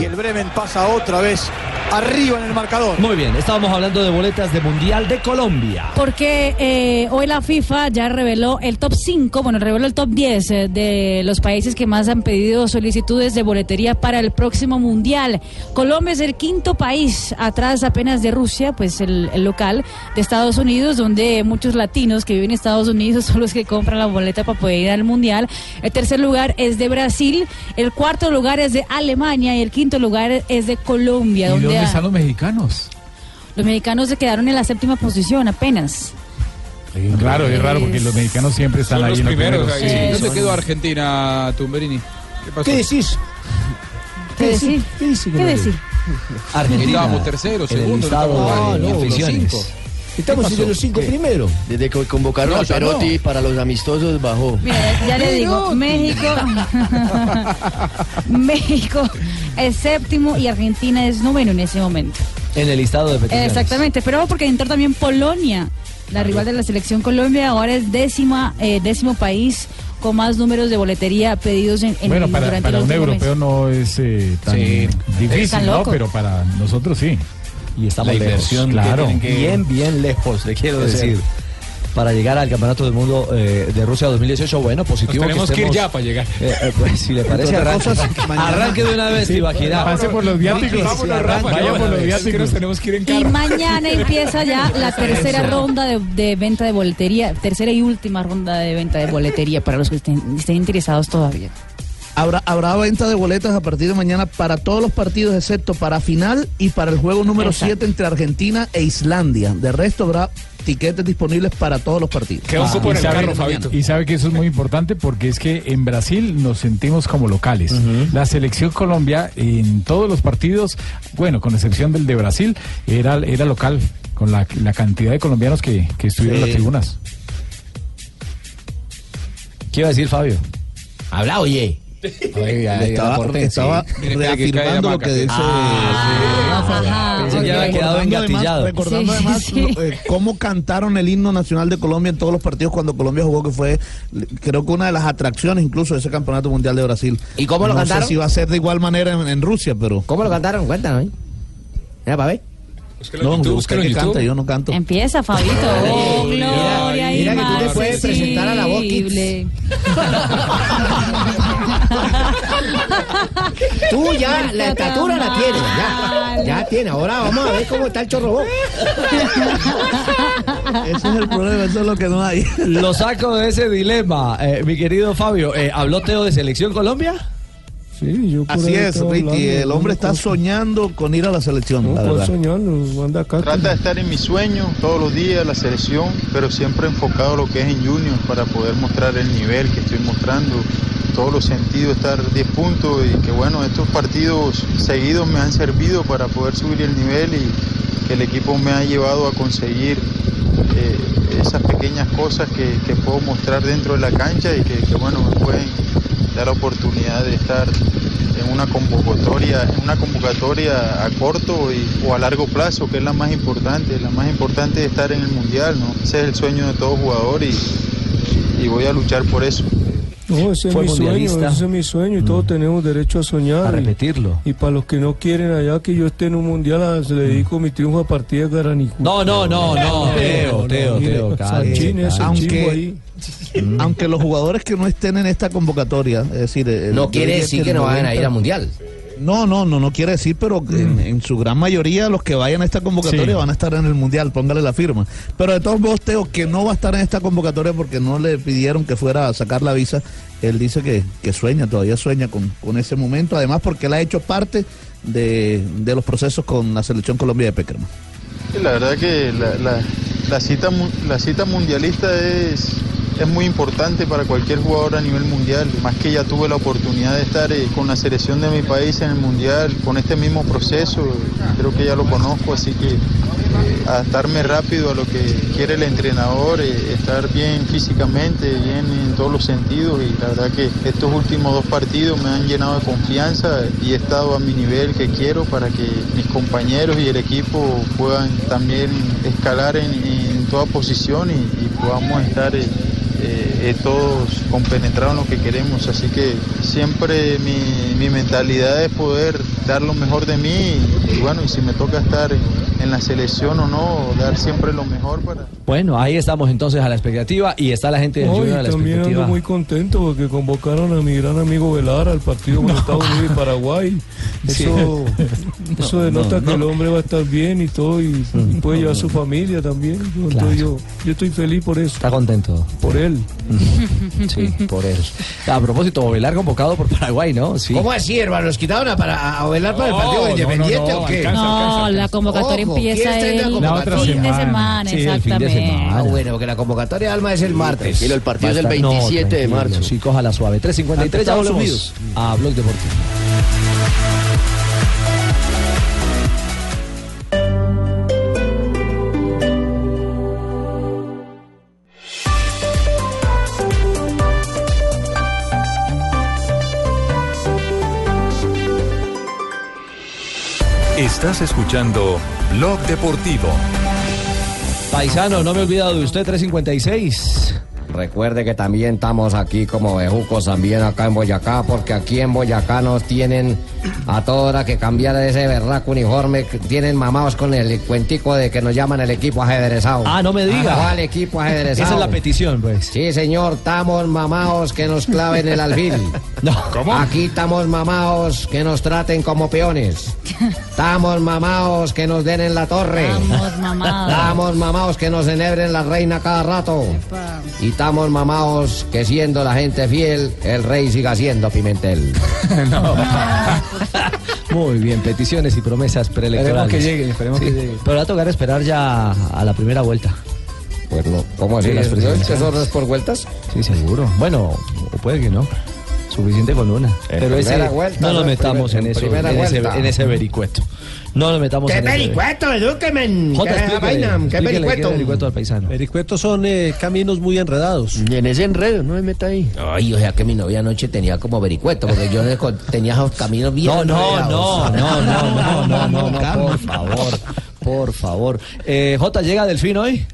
Y el Bremen pasa otra vez arriba en el marcador. Muy bien, estábamos hablando de boletas de Mundial de Colombia. Porque eh, hoy la FIFA ya reveló el top 5, bueno, reveló el top 10 eh, de los países que más han pedido solicitudes de boletería para el próximo Mundial. Colombia es el quinto país, atrás apenas de Rusia, pues el, el local de Estados Unidos, donde muchos latinos que viven en Estados Unidos son los que compran la boleta para poder ir al Mundial. El tercer lugar es de Brasil, el cuarto lugar es de Alemania y el quinto lugar es de Colombia. ¿Y donde dónde están los mexicanos? los mexicanos se quedaron en la séptima posición apenas. Raro, es raro porque los mexicanos siempre están Son ahí los en los primeros. primeros. ahí. Sí, ¿Dónde quedó Argentina, Tumberini? ¿Qué pasó? ¿Qué decís? ¿Qué decir? ¿Qué decís? ¿Qué decir? Argentina. Estábamos de Ah, no, los cinco. Estamos entre los cinco primeros. Desde que convocaron No, a Perotti no. para los amistosos bajó. Mira, ya le digo, México, México es séptimo y Argentina es noveno en ese momento. En el listado de peticiones. Exactamente, pero porque entró también Polonia, la rival de la selección Colombia, ahora es décima, eh, décimo país con más números de boletería pedidos en, en Bueno, para, durante para un mes. europeo no es eh, tan Sí. difícil, Tan ¿no? Pero para nosotros sí. Y estamos La inversión claro. que- Bien, bien lejos, le quiero decir. Para llegar al Campeonato del Mundo eh, de Rusia 2018, bueno, positivo. Nos tenemos que ir ya para llegar. Eh, eh, pues si le parece, arranque, arranque de una vez, Sí, Ibaquirá. pase por los viáticos. Vámonos, Rafa, Vaya vaya por los viáticos. tenemos que ir en Y carro. mañana empieza ya la tercera ronda de, de venta de boletería, tercera y última ronda de venta de boletería para los que estén, estén interesados todavía. Habrá, habrá venta de boletas a partir de mañana para todos los partidos, excepto para final y para el juego número Exacto. 7 entre Argentina e Islandia. De resto habrá tiquetes disponibles para todos los partidos. Ah, y, sabe, y sabe que eso es muy importante porque es que en Brasil nos sentimos como locales. La selección Colombia en todos los partidos, bueno, con excepción del de Brasil, era, era local con la, la cantidad de colombianos que, que estuvieron en las tribunas. ¿Qué iba a decir Fabio? Habla, oye. Estaba, estaba reafirmando lo que dice Ajá, Pensé que había quedado Recordando además- engatillado. Recordando Sí, además sí. lo- eh, cómo cantaron el himno nacional de Colombia en todos los partidos cuando Colombia jugó, que fue creo que una de las atracciones incluso de ese campeonato mundial de Brasil. ¿Y cómo lo no cantaron? sé si va a ser de igual manera en, en Rusia, pero... ¿Cómo lo cantaron? Cuéntanos. ¿eh? Mira, para ver. No, busca que canta, yo no canto. Empieza, Fabito. Oh, gloria mira que tú te puedes presentar a la voz. Tú ya, la estatura la tienes, ya. Ya tiene. Ahora vamos a ver cómo está el chorro. Ese es el problema, eso es lo que no hay. Lo saco de ese dilema, eh, mi querido Fabio. Eh, ¿Habló Teo de Selección Colombia? Sí, yo Así es, Ricky. El hombre está soñando con ir a la selección, la verdad. Trata de estar en mi sueño todos los días, la selección, pero siempre enfocado a lo que es en Junior para poder mostrar el nivel que estoy mostrando, todos los sentidos, estar 10 puntos y que bueno, estos partidos seguidos me han servido para poder subir el nivel y que el equipo me ha llevado a conseguir eh, esas pequeñas cosas que, que puedo mostrar dentro de la cancha y que, que, bueno, me pueden dar la oportunidad de estar en una convocatoria, en una convocatoria a corto y- o a largo plazo, que es la más importante. La más importante es estar en el mundial, ¿no? Ese es el sueño de todo jugador y, y voy a luchar por eso. No, ese es Fue mi sueño, ese es mi sueño y todos tenemos derecho a soñar. A y- repetirlo. Y, para los que no quieren allá que yo esté en un mundial, a- se le dedico mi triunfo a partida de Garanicú. No, no, no, no, Teo, Teo, Teo, Sanchín, ese Aunque- ahí. Aunque los jugadores que no estén en esta convocatoria, es decir, el- No quiere decir que no vayan a 90 ir al mundial. No, no, no, no quiere decir, pero en, en su gran mayoría los que vayan a esta convocatoria Sí. van a estar en el mundial, póngale la firma. Pero de todos modos, Teo, que no va a estar en esta convocatoria porque no le pidieron que fuera a sacar la visa, él dice que, que sueña, todavía sueña con, con ese momento, además porque él ha hecho parte de, de los procesos con la selección Colombia de Peckerman. La verdad que la, la- la cita, la cita mundialista es, es muy importante para cualquier jugador a nivel mundial, más que ya tuve la oportunidad de estar eh, con la selección de mi país en el mundial, con este mismo proceso, creo que ya lo conozco, así que eh, adaptarme rápido a lo que quiere el entrenador, eh, estar bien físicamente, bien en todos los sentidos y la verdad que estos últimos dos partidos me han llenado de confianza y he estado a mi nivel que quiero para que mis compañeros y el equipo puedan también escalar en, en toda posición y, podamos estar eh, todos compenetrados en lo que queremos. Así que siempre mi, mi mentalidad es poder dar lo mejor de mí y, bueno, y si me toca estar en, en la selección o no, dar siempre lo mejor para... Bueno, ahí estamos entonces a la expectativa y está la gente del No, Junior a la también ando muy contento porque convocaron a mi gran amigo Velar al partido con Estados Unidos y Paraguay. Sí. Eso, eso No, denota no, que el no. hombre va a estar bien y todo y, y puede llevar a su familia también. Entonces Claro. yo, yo estoy feliz por eso. Está contento. Por él. Sí, por él. A propósito, Velar convocado por Paraguay, ¿no? Sí. ¿Cómo así, hermano? ¿Los quitaron a, para, a velar para el partido no, Independiente no, no, o qué? alcanza, No, la convocatoria Ojo, empieza ¿quién está en la el convocatoria? fin de semana, Sí, el fin de exactamente. semana. Ah, bueno, porque la convocatoria de Alma es el martes. tranquilo, el partido es el Va a estar- 27 de marzo. Sí, coja la suave. 3.53, Ante ya volvemos a Blog Deportivo. Estás escuchando Blog Deportivo. Paisano, no me he olvidado de usted, 356. Recuerde que también estamos aquí como bejucos también acá en Boyacá, porque aquí en Boyacá nos tienen a toda hora que cambiar de ese berraco uniforme, que tienen mamados con el cuentico de que nos llaman el equipo ajedrezado. Ah, no me diga. ¿Cuál equipo ajedrezado? Esa es la petición, pues. Sí, señor, estamos mamados que nos claven el alfil. No. Aquí estamos mamados que nos traten como peones. Estamos mamados que nos den en la torre. Estamos mamados. Estamos mamados que nos enhebren la reina cada rato. Y estamos mamados que siendo la gente fiel, el rey siga siendo Pimentel. Muy bien, peticiones y promesas preelectorales. Esperemos que llegue, esperemos que llegue. Pero va a tocar esperar ya a la primera vuelta. Pues no, ¿cómo así? Sí, las ¿Es- presidenciales. ¿Eso no es por vueltas? Sí, seguro. Bueno, o puede que no. Suficiente con una. Pero ese, vuelta, no ¿no? nos En metamos en en eso, en ese, en ese vericueto. No nos metamos ¿Qué en ese vericueto? Edúqueme. Jota, ¿Qué vaina? ¿Qué vericueto? vericueto al paisano. Vericuetos son eh, caminos muy enredados. Y en ese enredo, no me meta ahí. Ay, o sea que mi novia anoche tenía como vericueto, porque yo tenía esos caminos bien No, no, no, enredados. no, no, no, no, no, no, por favor, por favor. Eh, Jota, ¿llega Delfín hoy?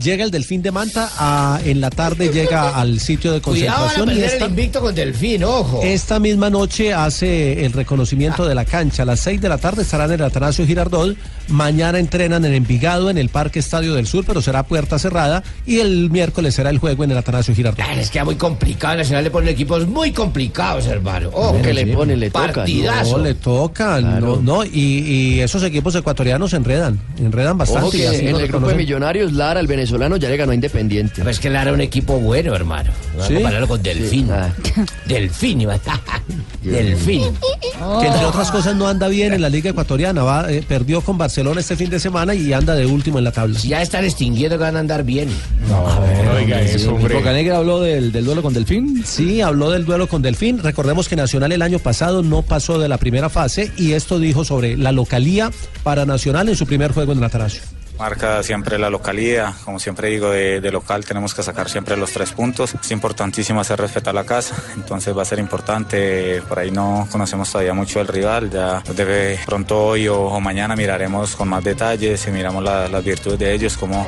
Llega el Delfín de Manta, a- en la tarde llega al sitio de Cuidado concentración y perder esta, el invicto con Delfín, ojo. esta misma noche hace el reconocimiento de la cancha. A las 6 de la tarde estarán en el Atanasio Girardot. Mañana entrenan en Envigado, en el Parque Estadio del Sur, pero será puerta cerrada. Y el miércoles será el juego en el Atanasio Girardot. Ah, Les queda muy complicado. Nacional le pone equipos muy complicados, hermano. Ojo, que le pone, le toca. Partidazo. No, le toca, no, no, y, y esos equipos ecuatorianos enredan, enredan bastante. Ojo y que así en el grupo de millonarios, Lara, el venezolano, ya le ganó a Independiente. Pues que es un equipo bueno, hermano. Vamos ¿Sí? a compararlo con Delfín. Delfín, iba- Delfín. Que entre otras cosas no anda bien en la Liga Ecuatoriana. Va, eh, perdió con Barcelona este fin de semana y anda de último en la tabla. Ya están extinguiendo que van a andar bien. oiga eso, hombre. Bocanegra habló del, del duelo con Delfín. Sí, habló del duelo con Delfín. Recordemos que Nacional el año pasado no pasó de la primera fase y esto dijo sobre la localía para Nacional en su primer juego en el Atanasio. Marca siempre la localidad, como siempre digo, de, de local tenemos que sacar siempre los tres puntos. Es importantísimo hacer respetar la casa, entonces va a ser importante. Por ahí no conocemos todavía mucho el rival, ya de pronto hoy o, o mañana miraremos con más detalles y miramos la- las virtudes de ellos, como,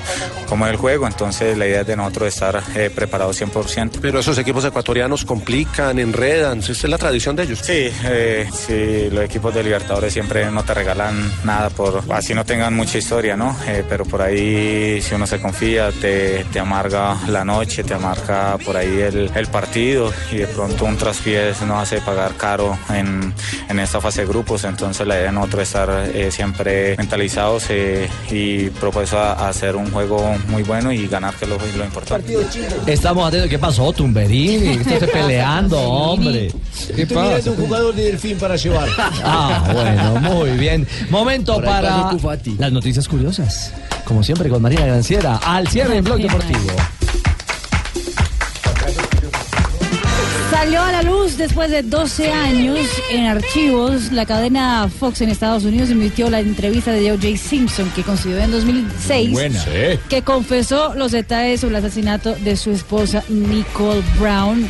como el juego. Entonces la idea es de nosotros estar eh, preparados 100%. Pero esos equipos ecuatorianos complican, enredan. Esa es la tradición de ellos. Sí, eh, sí, los equipos de Libertadores siempre no te regalan nada por así no tengan mucha historia, ¿no? Eh, pero por ahí si uno se confía te, te amarga la noche, te amarga por ahí el, el partido y de pronto un traspiés nos hace pagar caro en, en esta fase de grupos. Entonces la idea de nosotros es estar eh, siempre mentalizados eh, y propuestos a, a hacer un juego muy bueno y ganar, que es lo, lo importante. Estamos atentos. ¿Qué pasó, Tumberini? Estás peleando, hombre. ¿Qué Estoy mirando pasa? un jugador de Delfín para llevar. Ah, bueno, muy bien. Momento para las noticias curiosas. Como siempre, con Marina Granciera. Al cierre en Blog Deportivo. Salió a la luz después de 12 años en archivos. La cadena Fox en Estados Unidos emitió la entrevista de O.J. Simpson que concedió en 2006. Buena. Sí. Que confesó los detalles sobre el asesinato de su esposa Nicole Brown.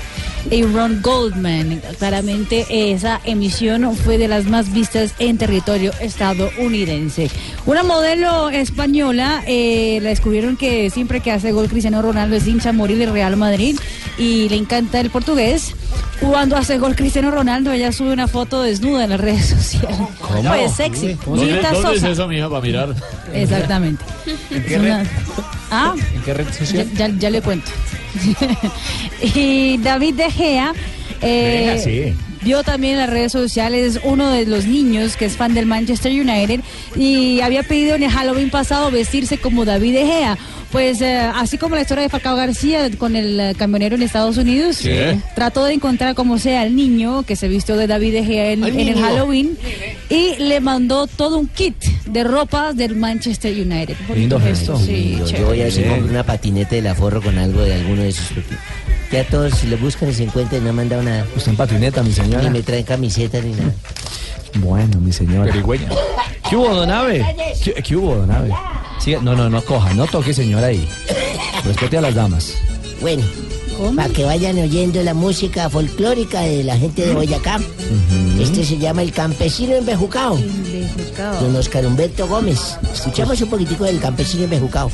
Y Ron Goldman. Claramente esa emisión fue de las más vistas en territorio estadounidense. Una modelo española, eh, la descubrieron que siempre que hace gol Cristiano Ronaldo es hincha morir del Real Madrid y le encanta el portugués. Cuando hace gol Cristiano Ronaldo, ella sube una foto desnuda en las redes sociales. Pues sexy. ¿Dónde, dónde es eso, mija, para mirar? Exactamente. ¿En qué red? Ah, ¿En qué red ya, social? ya- ya le cuento. y David De Gea. eh, Deja, sí. Vio también en las redes sociales uno de los niños que es fan del Manchester United y había pedido en el Halloween pasado vestirse como David De Gea. Pues eh, así como la historia de Falcao García con el eh, camionero en Estados Unidos, Sí. trató de encontrar como sea al niño que se vistió de David De Gea en, en el. Halloween y le mandó todo un kit de ropa del Manchester United. Lindo gesto. Sí, Yo, voy a ver si una patineta del aforro con algo de alguno de esos. Ya todos, si lo buscan y se encuentran, no me han dado nada. Usted en patineta, mi señora. Ni me traen camiseta ni nada. Bueno, mi señora. ¿Qué hubo, don Ave? ¿Qué, qué hubo, don Ave? No, no, no coja, no toque, señora, ahí. Respete a las damas. Bueno, para que vayan oyendo la música folclórica de la gente de Boyacá. Este se llama El Campesino Embejucao. Don Oscar Humberto Gómez. Escuchamos un poquitico del Campesino Embejucao.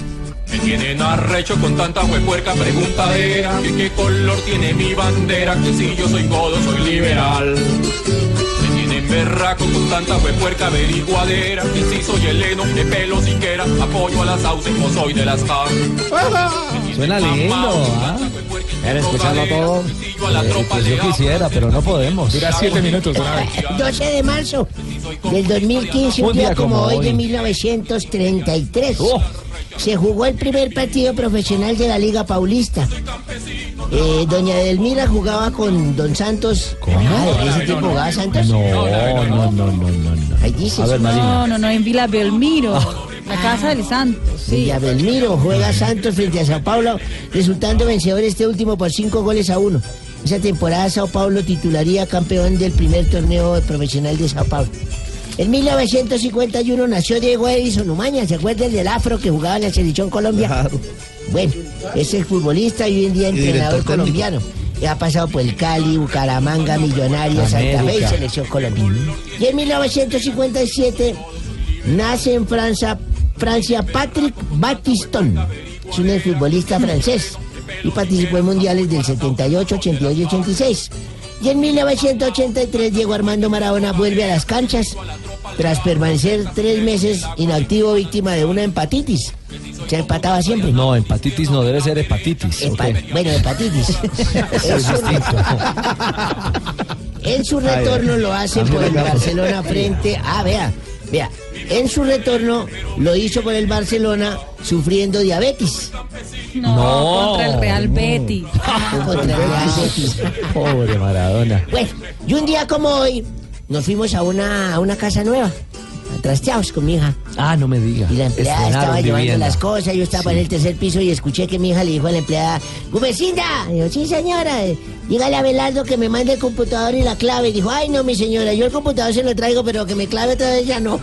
Me tienen arrecho con tanta huepuerca preguntadera que qué color tiene mi bandera, que si yo soy godo, soy liberal. Me tienen berraco con tanta huepuerca averiguadera, que si soy heleno, de pelo siquiera, apoyo a las sauces, como soy de las CAR. Suena lindo, ¿ah? ¿Quieren escucharlo todo? Eh, pues yo quisiera, pero no podemos. Dura siete minutos, don Ave. 12 de marzo del 2015, un, día, como, hoy de 1933. Se jugó el primer partido profesional de la Liga Paulista. Eh, doña Edelmira jugaba con Don Santos. Ah, ¿de ese tiempo jugaba Santos? No, no, no, no, no, no. Ahí dice. A ver. No, no, no, en Vila Belmiro, la casa del Santos. Sí. Villa Belmiro juega Santos frente a Sao Paulo, resultando vencedor este último por cinco goles a uno. Esa temporada Sao Paulo titularía campeón del primer torneo profesional de Sao Paulo. En 1951 nació Diego Edison Umaña, ¿se acuerdan del afro que jugaba en la selección Colombia? Bueno, es el futbolista y hoy en día entrenador colombiano. Ha pasado por el Cali, Bucaramanga, Millonarios, Santa Fe y. Selección Colombia. Y en 1957 nace en Francia, Francia Patrick Battiston. es un futbolista francés y participó en mundiales del 78, 82 y 86. Y en 1983 Diego Armando Maradona vuelve a las canchas tras permanecer tres meses inactivo víctima de una hepatitis. Se empataba siempre. No, hepatitis no, debe ser hepatitis. Hepa-. Bueno, hepatitis. Es su- distinto. En su retorno lo hace A por el. Barcelona frente. Ah, vea, vea. En su retorno lo hizo por el Barcelona sufriendo diabetes. No, No, contra el Real no. Betis. Contra el Real Betis. Pobre Maradona. Bueno, y un día como hoy nos fuimos a una, a una casa nueva, trasteados con mi hija. Ah, no me diga. Y la empleada Estrenaron estaba llevando vivienda. las cosas, yo estaba en el tercer piso y escuché que mi hija le dijo a la empleada, ¡Gumecinda! Y yo, sí señora, eh, dígale a Belardo que me mande el computador y la clave. Y dijo, ay no mi señora, yo el computador se lo traigo, pero que me clave otra vez ya no. No,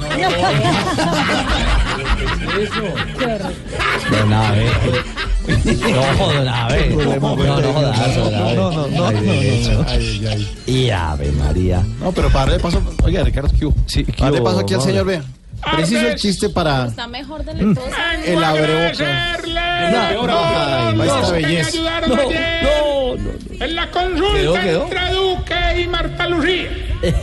don Abe. No, no, jodas, don Abe. No, no, no, Ay, no, de hecho. no, Y Ave María. No, pero para darle paso. Oiga, Ricardo, ¿qué hubo? Sí, Para darle hubo, paso aquí al señor, vea. Preciso el chiste para Está mejor de la tos. el abreboca. Ay, Los esta que me belleza. ayudaron No, ayer en la consulta entre Duque y Marta Lucía.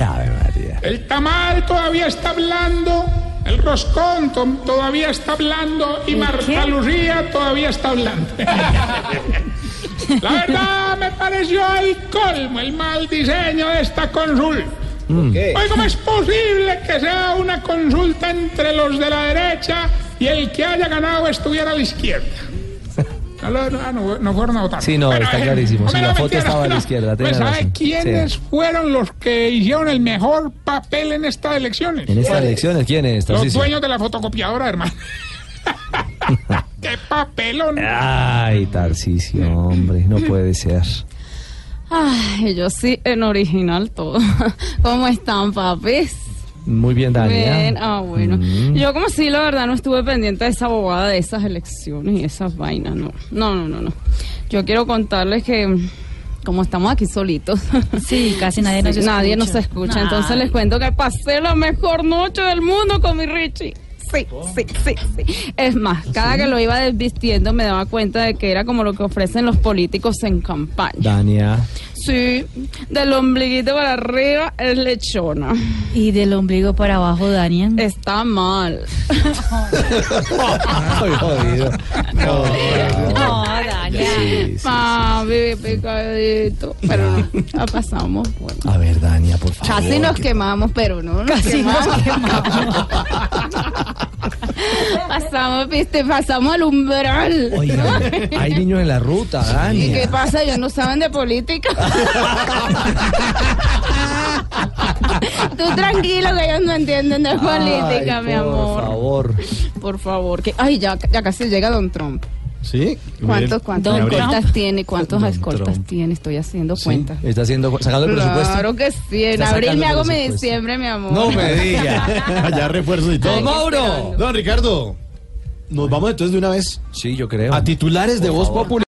Ave María. El tamal todavía está hablando, el roscón to- todavía está hablando y Marta Lucía todavía está hablando. La verdad me pareció el colmo, el mal diseño de esta consulta. Oye, ¿cómo es posible que sea una consulta entre los de la derecha y el que haya ganado estuviera a la izquierda? No, lo- no, no, no fueron a votar. Sí, no, Pero, está eh, clarísimo. Sí, la foto mentira, estaba a la izquierda, Pues, ¿sabe razón. quiénes Sí. fueron los que hicieron el mejor papel en estas elecciones? En estas elecciones, ¿quién es? Los Tarcisio? dueños de la fotocopiadora, hermano. ¡Qué papelón! Ay, Tarcisio, hombre, no puede ser. Ay, yo sí, en original todo. ¿Cómo están, papis? Muy bien, Dania. Bien, ah, bueno. Mm. Yo como si la verdad no estuve pendiente de esa bobada de esas elecciones y esas vainas, no. No, no, no, no. Yo quiero contarles que como estamos aquí solitos. Sí, casi nadie nos Sí, Nadie escucha. nos escucha. Nadie. Entonces les cuento que pasé la mejor noche del mundo con mi Richie. Sí, sí, sí, sí. Es más, cada que lo iba desvistiendo me daba cuenta de que era como lo que ofrecen los políticos en campaña. Dania. Sí, del ombliguito para arriba es lechona. Y del ombligo para abajo, Daniel. Está mal. Ay, jodido. No, No, Daniel. Sí, sí. Bebé pecadito. Pero no, la pasamos. Bueno. A ver, Dania, por favor. Casi nos quemamos, pero no nos Casi nos quemamos. pasamos, viste, pasamos al umbral. Oiga, hay niños en la ruta, ¿Y qué pasa? Ellos no saben de política. Tú tranquilo que ellos no entienden de política, Ay, mi Por amor. favor. Por favor. Que... Ay, ya, ya casi llega Don Trump. ¿Sí? ¿Cuántos, cuántos escoltas tiene? ¿Cuántos Don escoltas Trump. tiene? Estoy haciendo Sí, cuenta. Está haciendo, sacando el presupuesto. Claro que sí. En Está abril me hago mi diciembre, mi amor. No me diga. Allá refuerzos y todo. Don Mauro. Don Ricardo, nos vamos entonces de una vez Sí, yo creo. a titulares de Voz Popular.